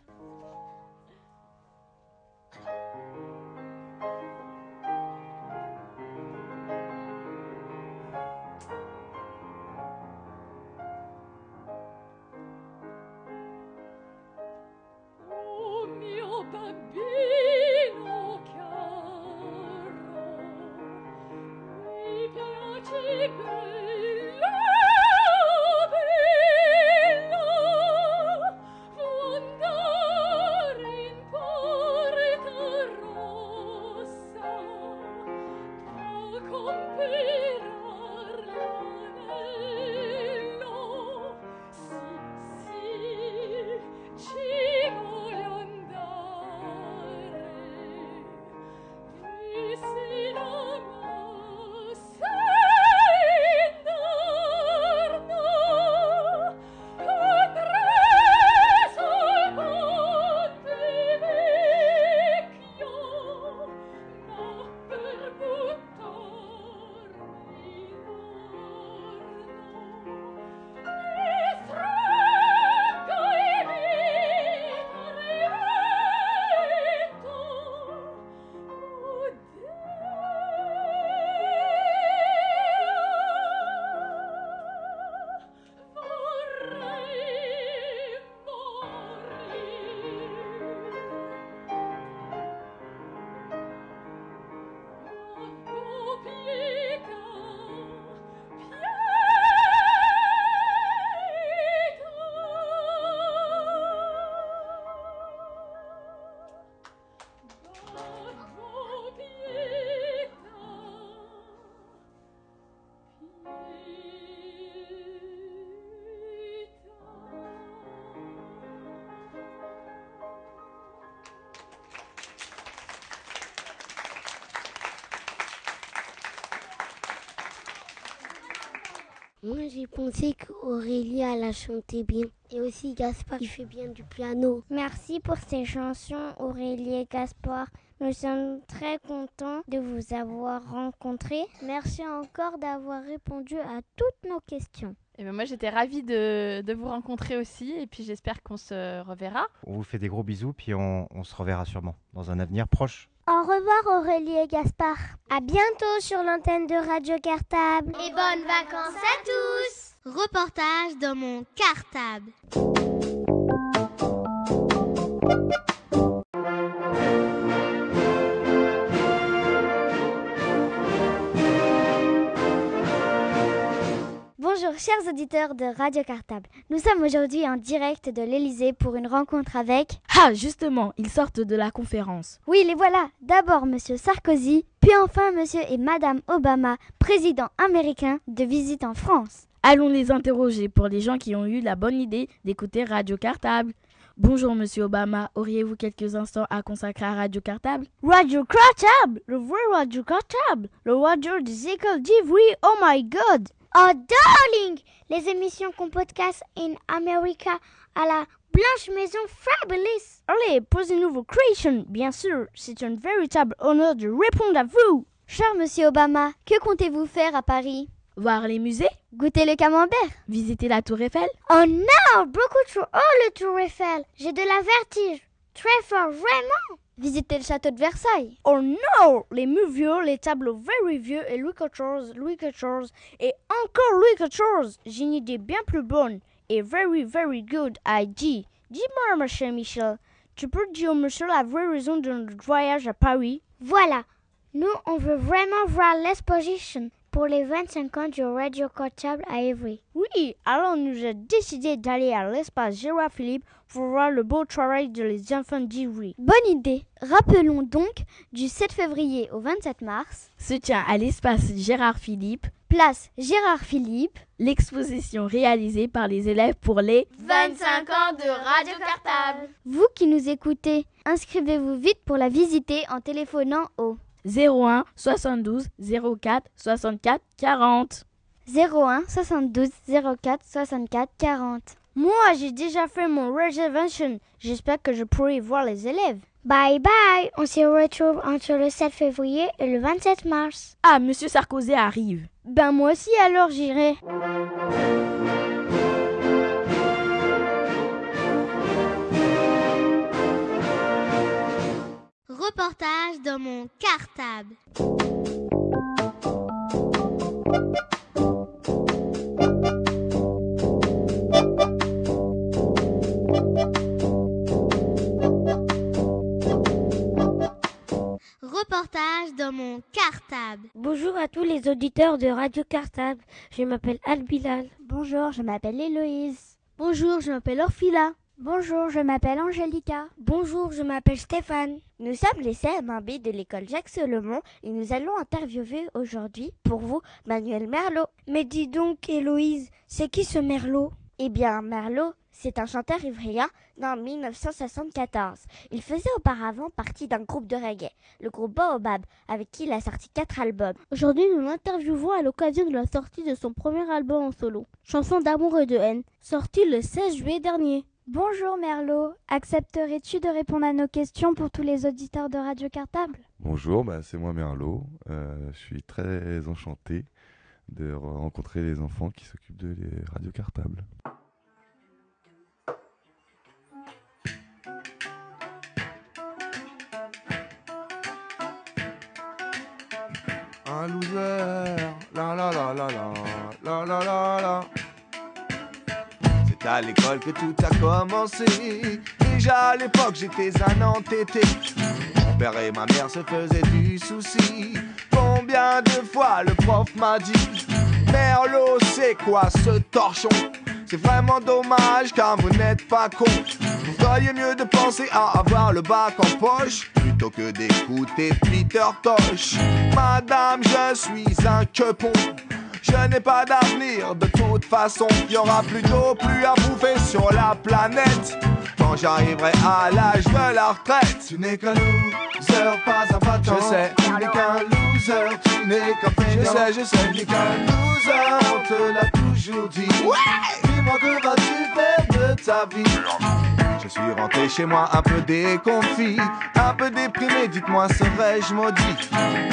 N: Moi, j'ai pensé qu'Aurélie, elle a chanté bien. Et aussi Gaspard, qui fait bien du piano.
I: Merci pour ces chansons, Aurélie et Gaspard. Nous sommes très contents de vous avoir rencontrés. Merci encore d'avoir répondu à toutes nos questions.
K: Et eh ben moi j'étais ravie de, de, vous rencontrer aussi et puis j'espère qu'on se reverra.
M: On vous fait des gros bisous puis on, on se reverra sûrement dans un avenir proche.
I: Au revoir Aurélie et Gaspard.
O: À bientôt sur l'antenne de Radio Cartable.
D: Et bonnes vacances à tous. Reportage dans mon cartable.
I: Bonjour chers auditeurs de Radio Cartable. Nous sommes aujourd'hui en direct de l'Elysée pour une rencontre avec...
C: Ah justement, ils sortent de la conférence.
I: Oui, les voilà. D'abord Monsieur Sarkozy, puis enfin Monsieur et Madame Obama, président américain de visite en France.
C: Allons les interroger pour les gens qui ont eu la bonne idée d'écouter Radio Cartable. Bonjour Monsieur Obama, auriez-vous quelques instants à consacrer à Radio Cartable?
P: Radio Cartable Le vrai Radio Cartable Le radio des écoles d'Ivry, oh my god
I: Oh darling Les émissions qu'on podcast in America à la
Q: Blanche Maison Fabulous.
P: Allez, posez-nous vos creations. Bien sûr, c'est un véritable honneur de répondre à vous.
R: Cher Monsieur Obama, que comptez-vous faire à Paris?
C: Voir les musées
R: Goûter le camembert
C: Visiter la Tour Eiffel
Q: Oh non, beaucoup trop haut le Tour Eiffel. J'ai de la vertige. Très fort, vraiment.
R: Visiter le château de Versailles
P: Oh non Les murs vieux, les tableaux very vieux et Louis XIV, Louis XIV et encore Louis XIV. J'ai une idée bien plus bonne et very very good, I dit. Dis-moi, monsieur Michel, tu peux dire au monsieur la vraie raison de notre voyage à Paris?
Q: Voilà. Nous, on veut vraiment voir l'exposition pour les 25 ans du Radio Cartable à Évry.
P: Oui, alors nous avons décidé d'aller à l'espace Gérard Philippe pour voir le beau travail de les enfants d'Ivry.
R: Bonne idée. Rappelons donc, du 7 février au 27 mars,
C: se tient à l'espace Gérard Philippe,
R: place Gérard Philippe,
C: l'exposition réalisée par les élèves pour les
D: 25 ans de Radio Cartable.
R: Vous qui nous écoutez, inscrivez-vous vite pour la visiter en téléphonant au
C: 01 72 04 64 40.
R: 01 72 04 64 40.
P: Moi, j'ai déjà fait mon reservation. J'espère que je pourrai voir les élèves.
Q: Bye bye. On se retrouve entre le 7 février et le 27 mars.
C: Ah, Monsieur Sarkozy arrive.
P: Ben moi aussi alors j'irai.
D: Reportage dans mon cartable. Reportage dans mon cartable.
N: Bonjour à tous les auditeurs de Radio Cartable. Je m'appelle Albilal.
A: Bonjour, je m'appelle Héloïse.
P: Bonjour, je m'appelle Orphila.
A: Bonjour, je m'appelle Angélica.
N: Bonjour, je m'appelle Stéphane.
A: Nous sommes les CM1B de l'école Jacques Solomon et nous allons interviewer aujourd'hui pour vous Manuel Merlot.
N: Mais dis donc, Héloïse, c'est qui ce Merlot?
A: Eh bien, Merlot, c'est un chanteur ivrien en 1974. Il faisait auparavant partie d'un groupe de reggae, le groupe Baobab, avec qui il a sorti quatre albums.
P: Aujourd'hui, nous l'interviewons à l'occasion de la sortie de son premier album en solo, Chanson d'amour et de haine, sorti le 16 juillet dernier.
A: Bonjour Merlot, accepterais-tu de répondre à nos questions pour tous les auditeurs de Radio Cartable?
S: Bonjour, bah, c'est moi Merlot. Euh, je suis très enchanté de rencontrer les enfants qui s'occupent de les Radio Cartables. Un loser, la la la la la, la la la la.
T: À l'école que tout a commencé. Déjà à l'époque, j'étais un entêté. Mon père et ma mère se faisaient du souci. Combien de fois le prof m'a dit Merlot, c'est quoi ce torchon? C'est vraiment dommage car vous n'êtes pas con. Vous feriez mieux de penser à avoir le bac en poche plutôt que d'écouter Peter Tosh. Madame, je suis un quepon. Je n'ai pas d'avenir, de toute façon, il y aura plus d'eau, plus à bouffer sur la planète. Quand j'arriverai à l'âge de la retraite, tu n'es qu'un loser, pas un battant. Je sais, tu n'es qu'un loser, tu n'es qu'un. Je sais, je sais, tu n'es qu'un loser, on te l'a toujours dit. Dis-moi que vas-tu faire de ta vie? Je suis rentré chez moi un peu déconfit, un peu déprimé, dites-moi serais-je maudit?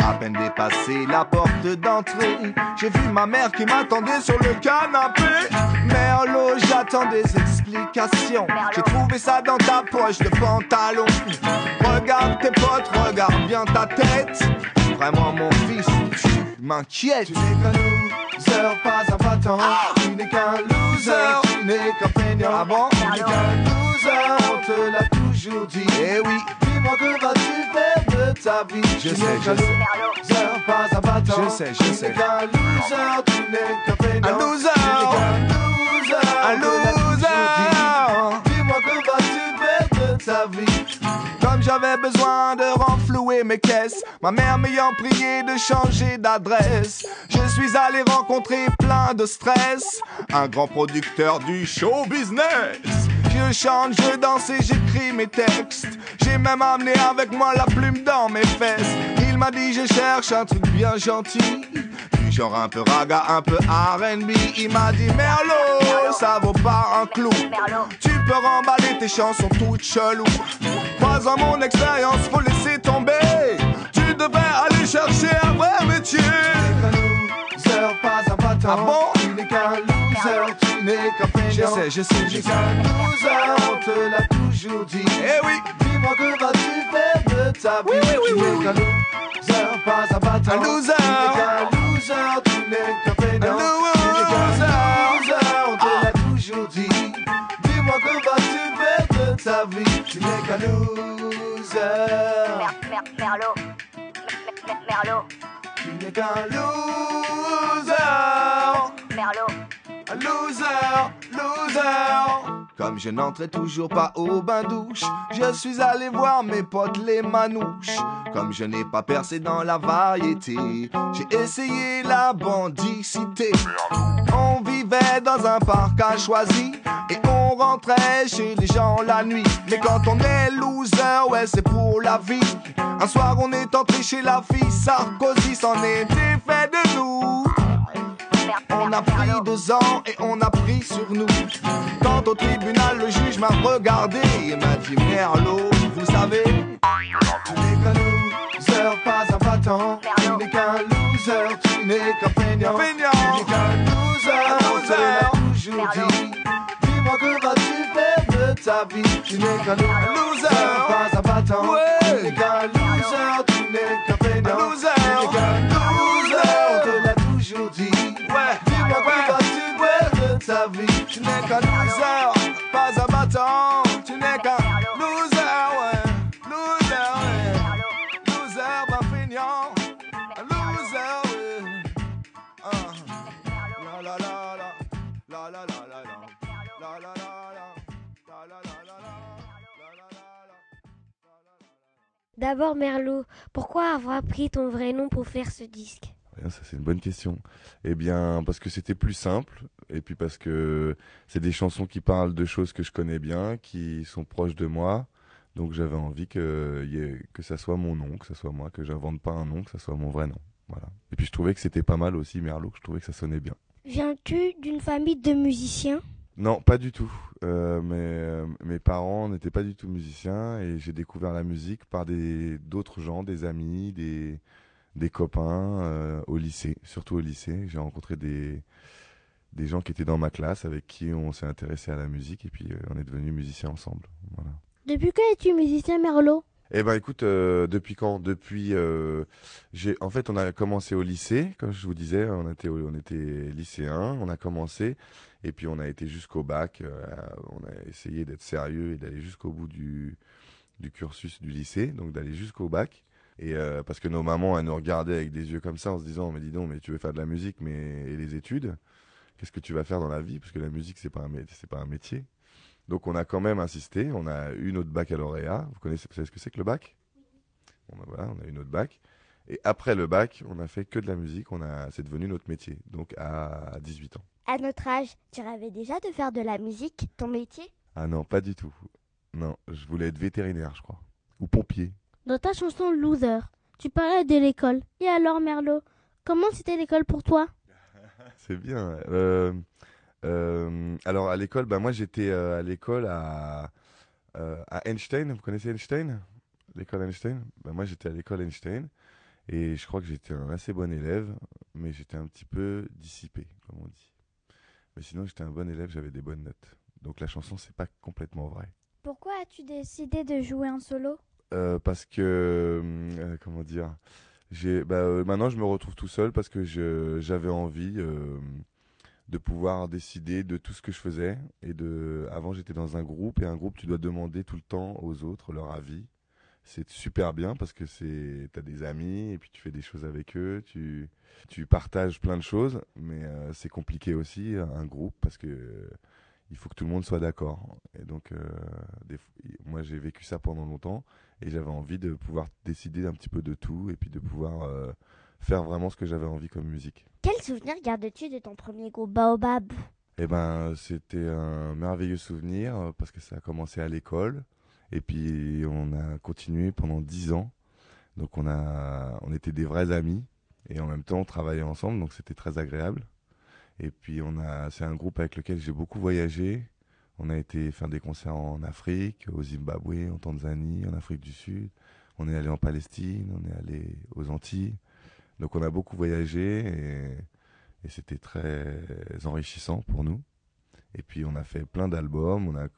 T: À peine dépassé la porte d'entrée, j'ai vu ma mère qui m'attendait sur le canapé. Merlot, j'attends des explications. J'ai trouvé ça dans ta poche de pantalon. Regarde tes potes, regarde bien ta tête. Vraiment mon fils, tu m'inquiètes. Tu n'es qu'un loser, pas un battant. Tu n'es qu'un loser, tu n'es qu'un feignant. Ah bon? Tu n'es qu'un loser, on te l'a toujours dit. Eh oui, dis-moi que vas-tu faire de ta vie? Je sais, je sais. Loser, pas un battant. Je sais, je sais. Tu n'es qu'un loser, tu n'es qu'un. Un loser. Tu n'es qu'un loser. Un loser. Dis-moi que vas-tu faire de ta vie? Comme j'avais besoin de renflouer mes caisses, ma mère m'ayant prié de changer d'adresse, je suis allé rencontrer plein de stress, un grand producteur du show business. Je chante, je danse et j'écris mes textes. J'ai même amené avec moi la plume dans mes fesses. Il m'a dit je cherche un truc bien gentil, du Genre un peu raga, un peu RB. Il m'a dit Merlot, ça vaut pas un clou. Tu peux remballer tes chansons toutes cheloues. Pas en mon expérience, faut laisser tomber. Tu devrais aller chercher un vrai métier.
U: Loser, pas un.
T: Ah bon?
U: Tu n'es qu'un loser, tu n'es qu'un.
T: Je sais, je sais, je sais.
U: Toujours dit.
T: Eh oui.
U: Dis-moi que vas-tu faire de ta vie?
T: Oui, oui, oui,
U: Tu
T: oui,
U: loser, pas un.
T: Un loser.
U: Tu n'es qu'un loser, tu n'es qu'un feignant. Tu n'es qu'un loser, on te l'a toujours dit. Dis-moi que vas-tu faire de ta vie? Tu n'es qu'un loser.
B: Merlot. Merlot.
U: Tu n'es qu'un loser.
B: Merlot.
T: Loser, loser. Comme je n'entrais toujours pas au bain-douche, je suis allé voir mes potes les manouches. Comme je n'ai pas percé dans la variété, j'ai essayé la bandicité. On vivait dans un parc à choisi et on rentrait chez les gens la nuit. Mais quand on est loser, ouais, c'est pour la vie. Un soir, on est entré chez la fille Sarkozy, c'en était fait de nous. On a pris deux ans et on a pris sur nous. Quand au tribunal, le juge m'a regardé et m'a dit Merlot, vous savez,
U: Tu n'es qu'un loser, pas un battant. Tu n'es qu'un loser, tu n'es qu'un feignant. Tu n'es qu'un loser, on toujours dit. Dis-moi que vas-tu faire de ta vie? Tu n'es qu'un loser, pas un battant. Tu n'es qu'un loser, tu n'es qu'un feignant. Tu n'es qu'un loser, on te l'a toujours dit. De ta vie
T: tu n'es qu'un loser, pas un battant. Tu n'es qu'un loser, ouais, loser, ouais. Loser, pas feignant. Loser, ouais.
V: D'abord, Merlot, pourquoi avoir pris ton vrai nom pour faire ce disque?
S: Ouais, Ça, c'est une bonne question. Eh bien, parce que c'était plus simple, et puis parce que c'est des chansons qui parlent de choses que je connais bien, qui sont proches de moi. Donc j'avais envie que, que ça soit mon nom, que ça soit moi, que j'invente pas un nom, que ça soit mon vrai nom. Voilà. Et puis je trouvais que c'était pas mal aussi, Merlot, je trouvais que ça sonnait bien.
L: Viens-tu d'une famille de musiciens?
S: Non, pas du tout. Euh, mais, euh, mes parents n'étaient pas du tout musiciens et j'ai découvert la musique par d'autres gens, des amis, des, des copains euh, au lycée, surtout au lycée. J'ai rencontré des, des gens qui étaient dans ma classe avec qui on s'est intéressé à la musique et puis euh, on est devenus musiciens ensemble. Voilà.
L: Depuis quand es-tu musicien, Merlot
S: Eh ben écoute, euh, depuis quand? Depuis, euh, j'ai, en fait, on a commencé au lycée, comme je vous disais, on était, on était lycéens, on a commencé, et puis on a été jusqu'au bac. euh, on a essayé d'être sérieux et d'aller jusqu'au bout du, du cursus du lycée, donc d'aller jusqu'au bac. Et euh, parce que nos mamans, elles nous regardaient avec des yeux comme ça, en se disant, mais dis donc, mais tu veux faire de la musique, mais et les études Qu'est-ce que tu vas faire dans la vie? Parce que la musique, c'est pas un, c'est pas un métier. Donc on a quand même insisté, on a eu notre baccalauréat. Vous connaissez, vous savez ce que c'est que le bac? Bon, ben voilà, on a eu notre bac. Et après le bac, on a fait que de la musique, on a, c'est devenu notre métier, donc à 18 ans.
L: À notre âge, tu rêvais déjà de faire de la musique, ton métier?
S: Ah non, pas du tout. Non, je voulais être vétérinaire, je crois. Ou pompier.
L: Dans ta chanson Loser, tu parlais de l'école. Et alors, Merlot, comment c'était l'école pour toi? (laughs)
S: C'est bien. Euh, euh, alors à l'école, bah, moi j'étais euh, à l'école à, euh, à Einstein. Vous connaissez Einstein? L'école Einstein? Bah, Moi j'étais à l'école Einstein et je crois que j'étais un assez bon élève, mais j'étais un petit peu dissipé, comme on dit. Mais sinon j'étais un bon élève, j'avais des bonnes notes. Donc la chanson c'est pas complètement vrai.
R: Pourquoi as-tu décidé de jouer en solo?
S: Euh, parce que euh, comment dire j'ai bah, euh, maintenant je me retrouve tout seul parce que j'avais envie de pouvoir décider de tout ce que je faisais et de avant j'étais dans un groupe et un groupe tu dois demander tout le temps aux autres leur avis. C'est super bien parce que c'est t'as des amis et puis tu fais des choses avec eux tu tu partages plein de choses mais c'est compliqué aussi un groupe parce que il faut que tout le monde soit d'accord. Et donc moi j'ai vécu ça pendant longtemps et j'avais envie de pouvoir décider un petit peu de tout et puis de pouvoir euh, faire vraiment ce que j'avais envie comme musique
L: Quel souvenir gardes-tu de ton premier groupe Baobab?
S: Eh ben, c'était un merveilleux souvenir euh, parce que ça a commencé à l'école et puis on a continué pendant dix ans. Donc on a, on était des vrais amis Et en même temps, on travaillait ensemble, donc c'était très agréable. Et puis, on a, c'est un groupe avec lequel j'ai beaucoup voyagé. On a été faire des concerts en Afrique, au Zimbabwe, en Tanzanie, en Afrique du Sud. On est allé en Palestine, on est allé aux Antilles. Donc, on a beaucoup voyagé et, c'était très enrichissant pour nous. Et puis, on a fait plein d'albums. On a,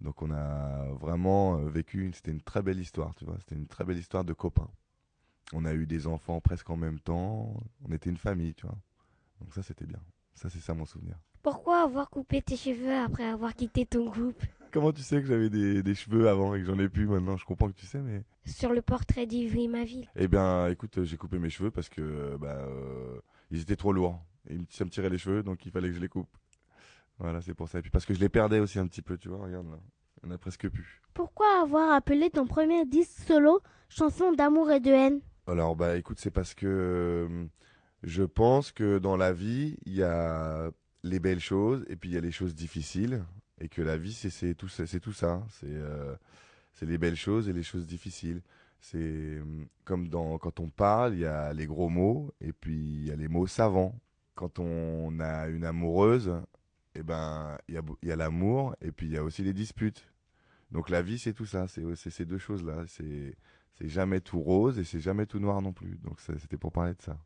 S: donc, on a vraiment vécu, c'était une très belle histoire, tu vois. C'était une très belle histoire de copains. On a eu des enfants presque en même temps. On était une famille, tu vois. Donc ça, c'était bien. Ça, c'est ça mon souvenir.
I: Pourquoi avoir coupé tes cheveux après avoir quitté ton groupe?
S: Comment tu sais que j'avais des, des, cheveux avant et que j'en ai plus maintenant? Je comprends que tu sais, mais...
I: Sur le portrait d'Ivry Maville.
S: Eh bien, écoute, j'ai coupé mes cheveux parce que bah, euh, ils étaient trop lourds. Et ça me tirait les cheveux, donc il fallait que je les coupe. Voilà, c'est pour ça. Et puis parce que je les perdais aussi un petit peu, tu vois, regarde là. On a presque plus.
L: Pourquoi avoir appelé ton premier disque solo chanson d'amour et de haine?
S: Alors, bah écoute, c'est parce que euh, je pense que dans la vie, il y a les belles choses et puis il y a les choses difficiles. Et que la vie, c'est tout, c'est tout ça. C'est euh, les belles choses et les choses difficiles. C'est euh, comme dans, quand on parle, il y a les gros mots et puis il y a les mots savants. Quand on a une amoureuse, eh ben, il y a, y a l'amour et puis il y a aussi les disputes. Donc la vie, c'est tout ça. C'est ces deux choses-là. C'est c'est jamais tout rose et c'est jamais tout noir non plus. Donc c'était pour parler de ça.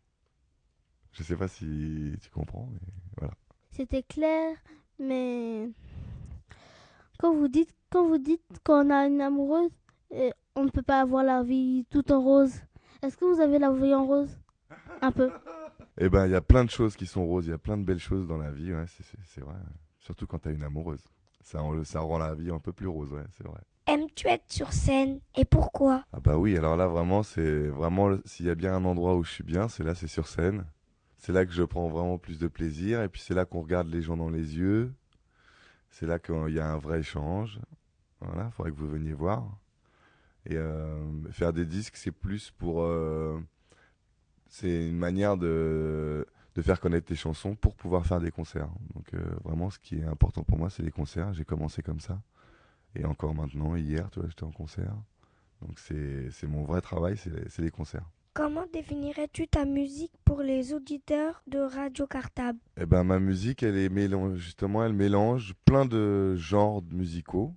S: Je sais pas si tu comprends, mais voilà.
L: C'était clair, mais quand vous dites quand vous dites qu'on a une amoureuse, et on ne peut pas avoir la vie tout en rose. Est-ce que vous avez la vie en rose? Un peu.
S: Eh ben, il y a plein de choses qui sont roses. Il y a plein de belles choses dans la vie, ouais, c'est vrai. Surtout quand tu as une amoureuse. Ça, ça rend la vie un peu plus rose, ouais, c'est vrai.
I: Aimes-tu être sur scène et pourquoi?
S: Ah bah oui, alors là vraiment c'est vraiment s'il y a bien un endroit où je suis bien, c'est là, c'est sur scène. C'est là que je prends vraiment plus de plaisir et puis c'est là qu'on regarde les gens dans les yeux. C'est là qu'il y a un vrai échange. Voilà, il faudrait que vous veniez voir. Et euh, faire des disques, c'est plus pour euh, c'est une manière de faire connaître tes chansons pour pouvoir faire des concerts. Donc euh, vraiment ce qui est important pour moi, c'est les concerts, j'ai commencé comme ça. Et encore maintenant, hier, tu vois, j'étais en concert. Donc c'est mon vrai travail, c'est les concerts.
I: Comment définirais-tu ta musique pour les auditeurs de Radio Cartable?
S: Eh ben ma musique, elle est mélange, justement, elle mélange plein de genres musicaux.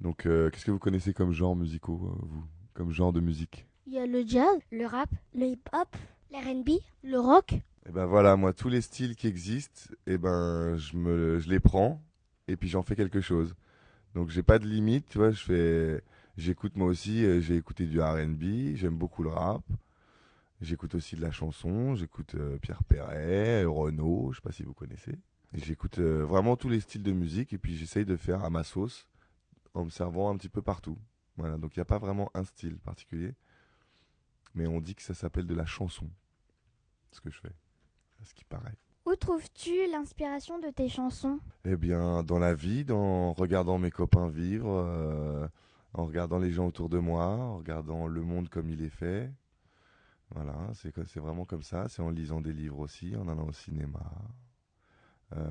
S: Donc euh, qu'est-ce que vous connaissez comme genre musicaux, euh, vous? Comme genre de musique?
L: Il y a le jazz,
I: le rap, le hip-hop, l'R&B,
L: le rock.
S: Eh ben voilà, moi tous les styles qui existent, eh ben je me je les prends et puis j'en fais quelque chose. Donc j'ai pas de limite, tu vois, je fais j'écoute moi aussi, euh, j'ai écouté du R&B, j'aime beaucoup le rap. J'écoute aussi de la chanson, j'écoute euh, Pierre Perret, Renaud, je sais pas si vous connaissez. J'écoute euh, vraiment tous les styles de musique et puis j'essaye de faire à ma sauce en me servant un petit peu partout. Voilà, donc il n'y a pas vraiment un style particulier. Mais on dit que ça s'appelle de la chanson. Ce que je fais. À ce qui paraît.
W: Où trouves-tu l'inspiration de tes chansons?
S: Eh bien, dans la vie, en regardant mes copains vivre, euh, en regardant les gens autour de moi, en regardant le monde comme il est fait. Voilà, c'est vraiment comme ça. C'est en lisant des livres aussi, en allant au cinéma. Euh,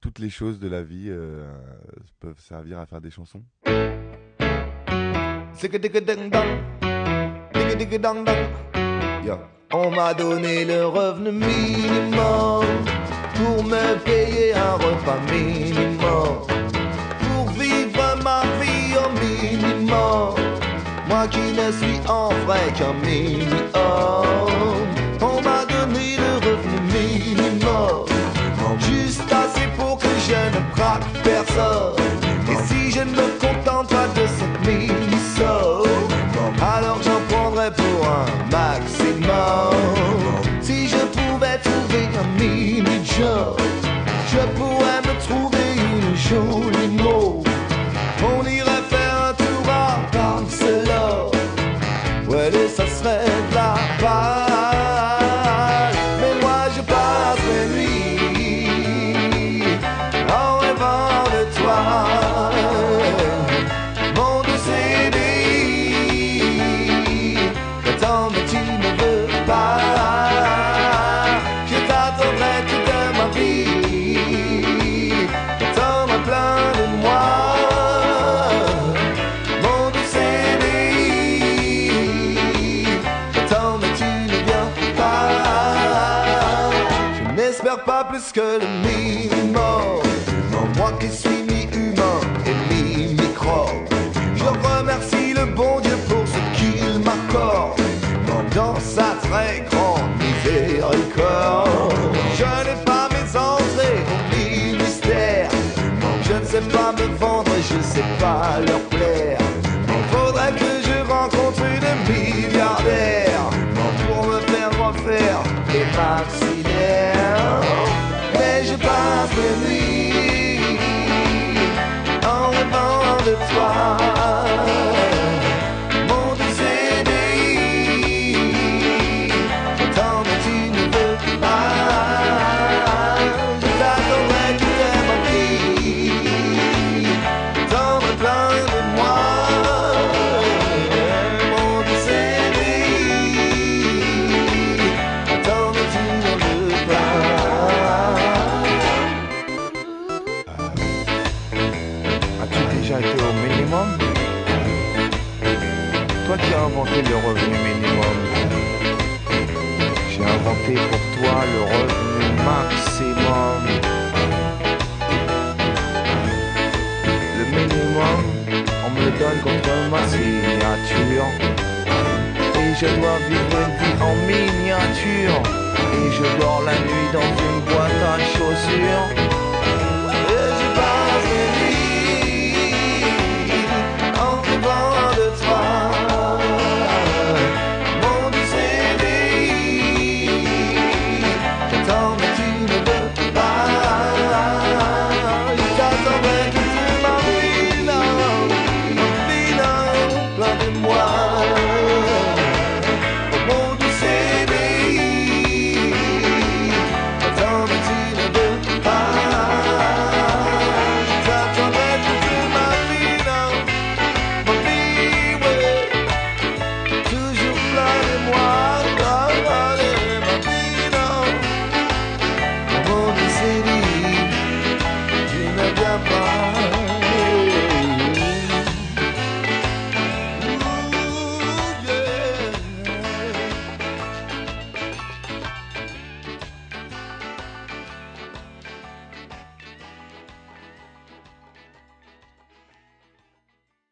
S: toutes les choses de la vie euh, peuvent servir à faire des chansons.
T: On m'a donné le revenu minimum pour me payer un repas minimum. Qui ne suis en vrai qu'un minimum. On m'a donné le revenu minimum. Juste assez pour que je ne braque personne. Et si je ne me contente pas de cette mini alors j'en prendrais pour un maximum. Si je pouvais trouver un mini-job, je dois vivre une vie en miniature. Et je dors la nuit dans une boîte à chaussures.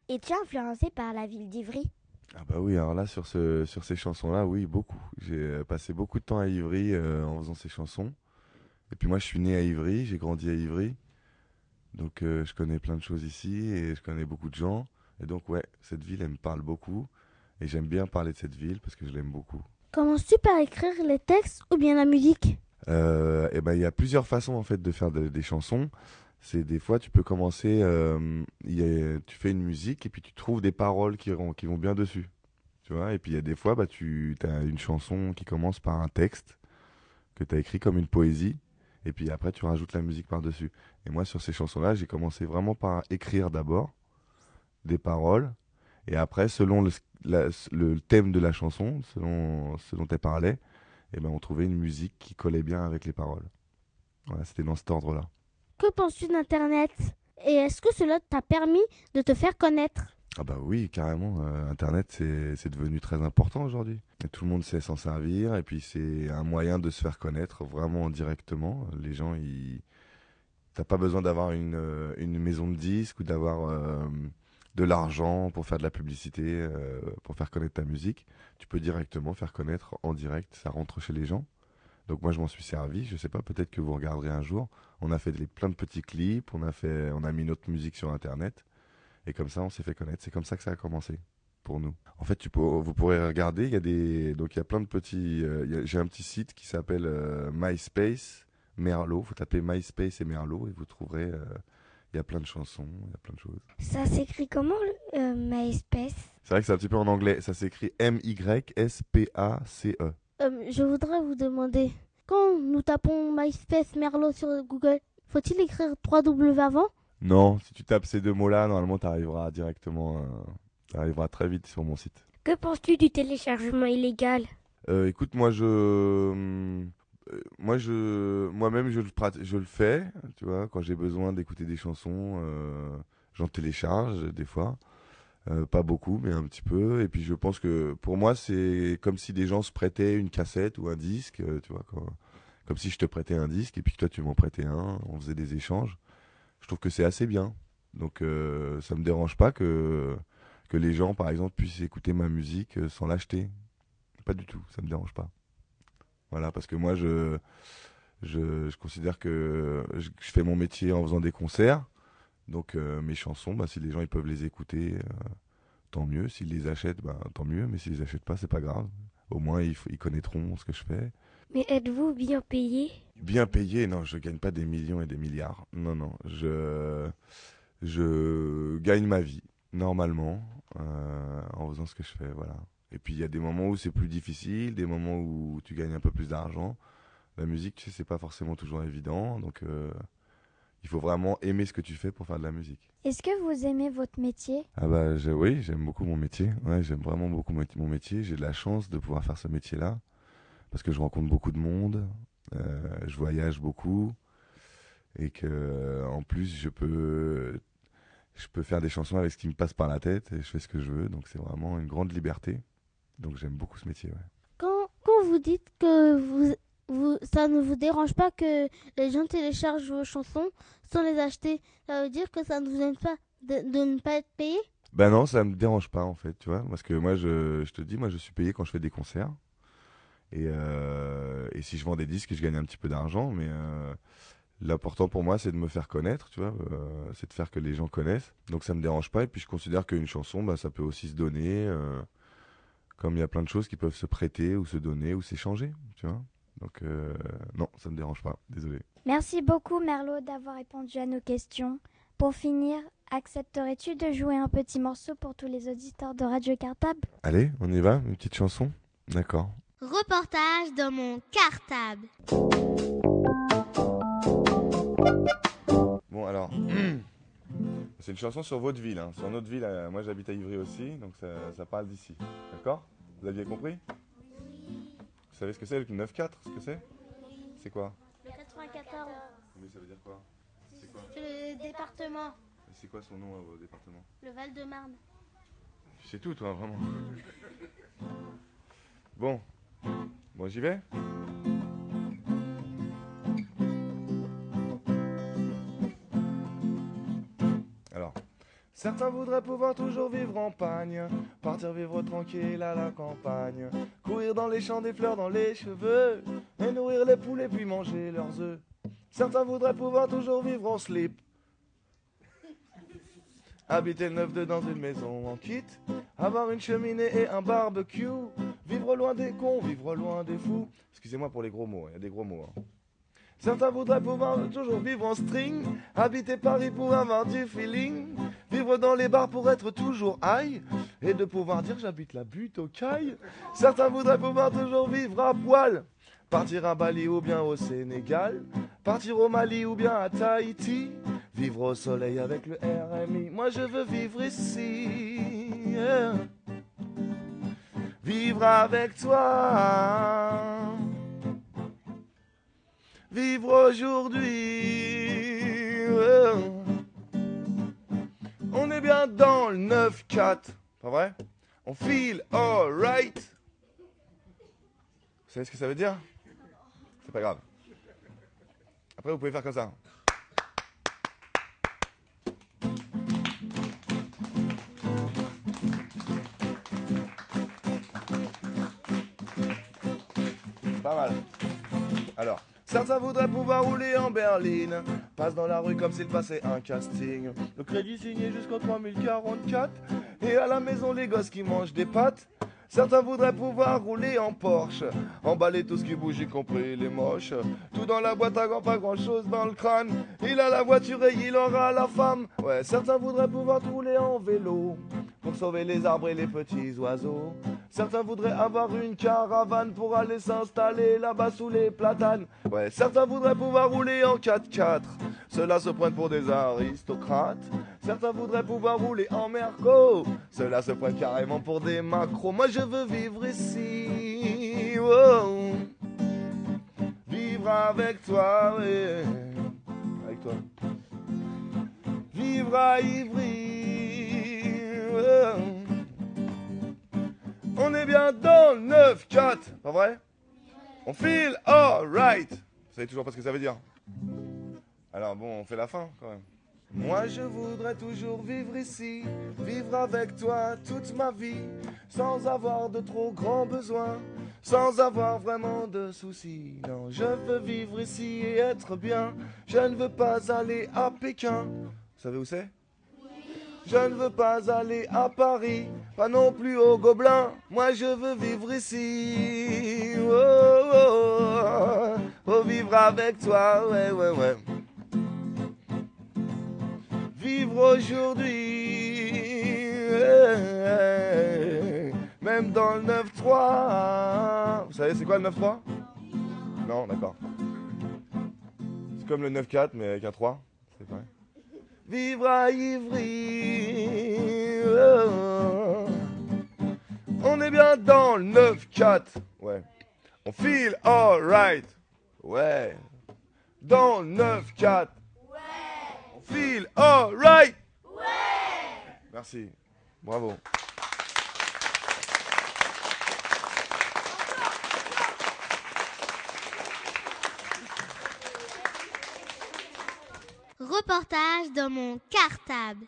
L: Es-tu influencé par la ville d'Ivry
S: Ah bah oui, alors là sur ce sur ces chansons-là, oui, beaucoup. J'ai euh, passé beaucoup de temps à Ivry euh, en faisant ces chansons. Et puis moi, je suis né à Ivry, j'ai grandi à Ivry. Donc euh, je connais plein de choses ici et je connais beaucoup de gens. Et donc ouais, cette ville, elle me parle beaucoup. Et j'aime bien parler de cette ville parce que je l'aime beaucoup.
L: Commences-tu par écrire les textes ou bien la musique?
S: Et ben il y a plusieurs façons en fait de faire de- des chansons. C'est des fois tu peux commencer, euh, tu fais une musique et puis tu trouves des paroles qui vont, qui vont bien dessus. Tu vois, et puis il y a des fois bah tu as une chanson qui commence par un texte que tu as écrit comme une poésie et puis après tu rajoutes la musique par-dessus. Et moi sur ces chansons-là, j'ai commencé vraiment par écrire d'abord des paroles et après selon le, thème de la chanson, selon ce dont elle parlait, et ben on trouvait une musique qui collait bien avec les paroles. Voilà, c'était dans cet ordre-là.
L: Que penses-tu d'Internet? Et est-ce que cela t'a permis de te faire connaître?
S: Ah bah oui, carrément. euh, Internet, c'est devenu très important aujourd'hui. Tout le monde sait s'en servir, et puis c'est un moyen de se faire connaître vraiment directement. Les gens, ils... T'as pas besoin d'avoir une, euh, une maison de disques ou d'avoir euh, de l'argent pour faire de la publicité, pour faire connaître ta musique. Tu peux directement faire connaître en direct, ça rentre chez les gens. Donc moi je m'en suis servi, je sais pas, peut-être que vous regarderez un jour. On a fait des, plein de petits clips, on a fait, on a mis notre musique sur internet, et comme ça on s'est fait connaître. C'est comme ça que ça a commencé pour nous. En fait, tu peux, vous pourrez regarder, il y a des, donc il y a plein de petits, euh, y a- j'ai un petit site qui s'appelle euh, MySpace Merlot. Vous tapez MySpace et Merlot et vous trouverez, euh, il y a plein de chansons, il y a plein de choses.
I: Ça s'écrit comment, MySpace?
S: C'est vrai que c'est un petit peu en anglais. Ça s'écrit M-Y-S-P-A-C-E.
L: Euh, Je voudrais vous demander, quand nous tapons MySpace Merlot sur Google, faut-il écrire 3W avant?
S: Non, si tu tapes ces deux mots-là, normalement, tu arriveras directement, tu arriveras très vite sur mon site.
I: Que penses-tu du téléchargement illégal?
S: Euh, écoute, moi je, euh, moi je, moi-même je le je le fais, tu vois, quand j'ai besoin d'écouter des chansons, euh, j'en télécharge des fois, Euh, pas beaucoup, mais un petit peu. Et puis je pense que pour moi c'est comme si des gens se prêtaient une cassette ou un disque, euh, tu vois, comme si je te prêtais un disque et puis que toi tu m'en prêtais un, on faisait des échanges. Je trouve que c'est assez bien. Donc euh, ça me dérange pas que, que les gens, par exemple, puissent écouter ma musique euh, sans l'acheter. Pas du tout, ça me dérange pas. Voilà, parce que moi, je, je, je considère que je, fais mon métier en faisant des concerts. Donc euh, mes chansons, bah, si les gens ils peuvent les écouter, euh, tant mieux. S'ils les achètent, bah, tant mieux. Mais s'ils les achètent pas, c'est pas grave. Au moins, ils, ils connaîtront ce que je fais.
V: Mais êtes-vous bien payé?
S: Bien payé, non, je gagne pas des millions et des milliards. Non, non, je, je gagne ma vie normalement euh, en faisant ce que je fais, voilà. Et puis il y a des moments où c'est plus difficile, des moments où tu gagnes un peu plus d'argent. La musique, tu sais, c'est pas forcément toujours évident, donc il faut vraiment aimer ce que tu fais pour faire de la musique.
L: Est-ce que vous aimez votre métier?
S: Ah bah oui, j'aime beaucoup mon métier. Ouais, j'aime vraiment beaucoup mon métier. J'ai de la chance de pouvoir faire ce métier-là parce que je rencontre beaucoup de monde, euh, je voyage beaucoup et que en plus je peux je peux faire des chansons avec ce qui me passe par la tête et je fais ce que je veux. Donc c'est vraiment une grande liberté. Donc j'aime beaucoup ce métier. Ouais.
L: Quand, quand vous dites que vous, vous, ça ne vous dérange pas que les gens téléchargent vos chansons sans les acheter, ça veut dire que ça ne vous aime pas de, de, ne pas être payé?
S: Ben non, ça me dérange pas en fait, tu vois. Parce que moi, je, je te dis, moi je suis payé quand je fais des concerts. Et, euh, et si je vends des disques, je gagne un petit peu d'argent. Mais euh, l'important pour moi, c'est de me faire connaître, tu vois. Euh, c'est de faire que les gens connaissent. Donc ça me dérange pas. Et puis je considère qu'une chanson, bah, ça peut aussi se donner. comme il y a plein de choses qui peuvent se prêter ou se donner ou s'échanger, tu vois. Donc euh, non, ça me dérange pas. Désolé.
L: Merci beaucoup Merlot d'avoir répondu à nos questions. Pour finir, accepterais-tu de jouer un petit morceau pour tous les auditeurs de Radio Cartable?
S: Allez, on y va Une petite chanson? D'accord.
D: Reportage dans mon cartable.
S: Bon alors, (clears throat) c'est une chanson sur votre ville, hein. sur notre ville. euh, moi j'habite à Ivry aussi, donc ça, ça parle d'ici. D'accord? Vous aviez compris? Vous savez ce que c'est le 9-4 Ce que c'est C'est quoi
A: 94.
S: Mais ça veut dire quoi C'est quoi
A: C'est le département,
S: C'est quoi son nom euh, au département
A: le Val-de-Marne.
S: C'est tout toi, vraiment. Bon, bon j'y vais
T: Certains voudraient pouvoir toujours vivre en pagne, partir vivre tranquille à la campagne, courir dans les champs des fleurs dans les cheveux, et nourrir les poules et puis manger leurs œufs. Certains voudraient pouvoir toujours vivre en slip, habiter neuf deux dans une maison en kit, avoir une cheminée et un barbecue, vivre loin des cons, vivre loin des fous. Excusez-moi pour les gros mots, il y a des gros mots. hein. Certains voudraient pouvoir toujours vivre en string, habiter Paris pour avoir du feeling, vivre dans les bars pour être toujours high, et de pouvoir dire j'habite la butte au caille. Certains voudraient pouvoir toujours vivre à poil, partir à Bali ou bien au Sénégal, partir au Mali ou bien à Tahiti, vivre au soleil avec le RMI. Moi je veux vivre ici, vivre avec toi. Vivre aujourd'hui. On est bien dans le 9-4. Pas vrai? On feel alright. Vous savez ce que ça veut dire? C'est pas grave. Après, vous pouvez faire comme ça. Pas mal. Alors, certains voudraient pouvoir rouler en berline. Passe dans la rue comme s'il passait un casting. Le crédit signé jusqu'en 3044. Et à la maison, les gosses qui mangent des pâtes. Certains voudraient pouvoir rouler en Porsche, emballer tout ce qui bouge, y compris les moches. Tout dans la boîte à gants, pas grand chose dans le crâne. Il a la voiture et il aura la femme. Ouais, certains voudraient pouvoir rouler en vélo pour sauver les arbres et les petits oiseaux. Certains voudraient avoir une caravane pour aller s'installer là-bas sous les platanes. Ouais, certains voudraient pouvoir rouler en 4x4. Ceux-là se prennent pour des aristocrates. Certains voudraient pouvoir rouler en Merco. Ceux-là se prennent carrément pour des macros. Moi je veux vivre ici. Vivre avec toi. Avec toi. Vivre à Ivry. On est bien dans le 9-4, pas vrai? On feel alright.
S: savez toujours pas ce que ça veut dire Alors bon, on fait la fin quand même.
T: Moi je voudrais toujours vivre ici, vivre avec toi toute ma vie, sans avoir de trop grands besoins, sans avoir vraiment de soucis. Non, je veux vivre ici et être bien, je ne veux pas aller à Pékin.
S: Vous savez où c'est?
T: Je ne veux pas aller à Paris, pas non plus au Gobelin, moi je veux vivre ici. Oh, oh, oh, oh, vivre avec toi, ouais, ouais, ouais vivre aujourd'hui. Même dans le 9-3.
S: Vous savez, c'est quoi le 9-3 Non, d'accord. C'est comme le 9-4, mais avec un 3. C'est vrai.
T: Vivre à Ivry. On est bien dans le 9-4.
S: Ouais.
T: On feel alright. Ouais. Dans le 9-4 feel alright.
B: Ouais.
S: Merci. Bravo.
D: Reportage dans mon cartable.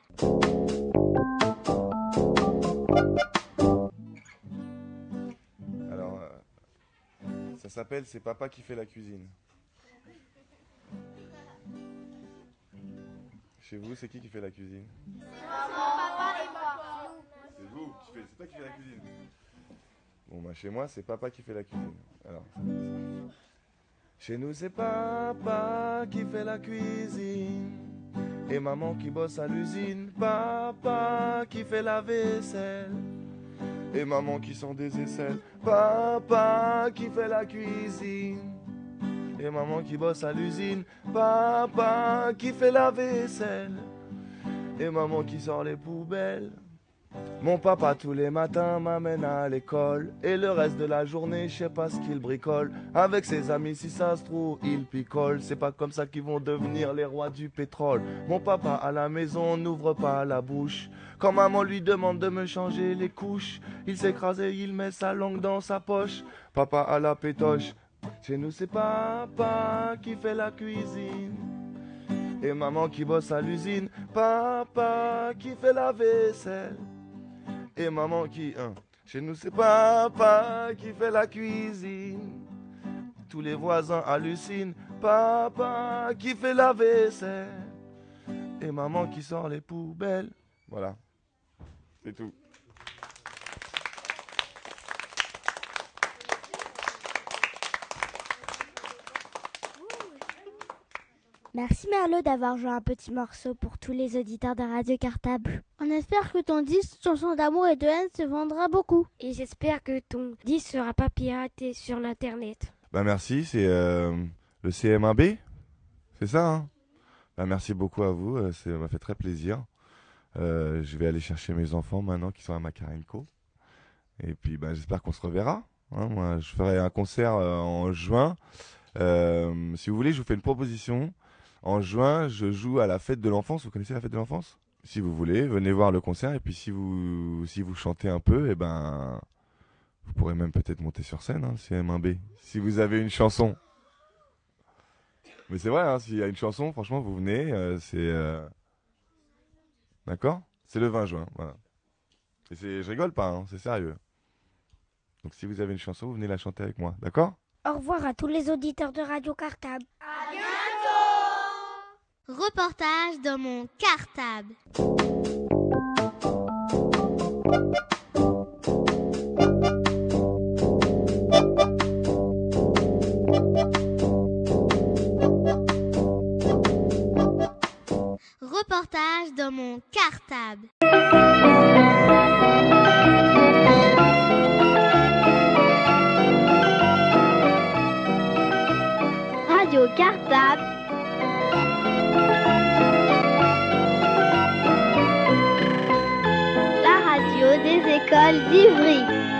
S: Ça s'appelle C'est papa qui fait la cuisine. Chez vous, c'est qui qui fait la cuisine?
B: Papa et moi.
S: C'est vous qui faites, c'est toi qui fais la cuisine. Bon, bah chez moi, c'est papa qui fait la cuisine. Alors,
T: chez nous, c'est papa qui fait la cuisine. Et maman qui bosse à l'usine. Papa qui fait la vaisselle.
S: Et maman qui sent des aisselles.
T: Papa qui fait la cuisine et maman qui bosse à l'usine, papa qui fait la vaisselle, et maman qui sort les poubelles. Mon papa tous les matins m'amène à l'école et le reste de la journée, je sais pas ce qu'il bricole. Avec ses amis, si ça se trouve, il picole. C'est pas comme ça qu'ils vont devenir les rois du pétrole. Mon papa à la maison n'ouvre pas la bouche. Quand maman lui demande de me changer les couches, il s'écrase et il met sa langue dans sa poche. Papa à la pétoche, chez nous, c'est papa qui fait la cuisine. Et maman qui bosse à l'usine. Papa qui fait la vaisselle. Et maman qui. Hein. Chez nous, c'est papa qui fait la cuisine. Tous les voisins hallucinent. Papa qui fait la vaisselle. Et maman qui sort les poubelles.
S: Voilà. C'est tout.
L: Merci Merlot d'avoir joué un petit morceau pour tous les auditeurs de Radio Cartable. On espère que ton disque Chanson d'amour et de haine se vendra beaucoup.
V: Et j'espère que ton disque sera pas piraté sur l'internet.
S: Bah merci, c'est euh, le CM1B, c'est ça hein? Bah merci beaucoup à vous, euh, ça m'a fait très plaisir. Euh, je vais aller chercher mes enfants maintenant qui sont à Makarenko. Et puis bah, j'espère qu'on se reverra. Hein. Moi, je ferai un concert en juin. si vous voulez, je vous fais une proposition. En juin, je joue à la fête de l'enfance. Vous connaissez la fête de l'enfance? Si vous voulez, venez voir le concert. Et puis si vous, si vous chantez un peu, et eh ben, vous pourrez même peut-être monter sur scène, hein, CM1B. Si vous avez une chanson. Mais c'est vrai, hein, s'il y a une chanson, franchement, vous venez. Euh, c'est. Euh, d'accord? C'est le 20 juin. Voilà. Et je rigole pas, hein, c'est sérieux. Donc si vous avez une chanson, vous venez la chanter avec moi. D'accord?
V: Au revoir à tous les auditeurs de Radio Cartable.
D: Reportage dans mon cartable. Reportage dans mon cartable.
R: Général d'Ivry.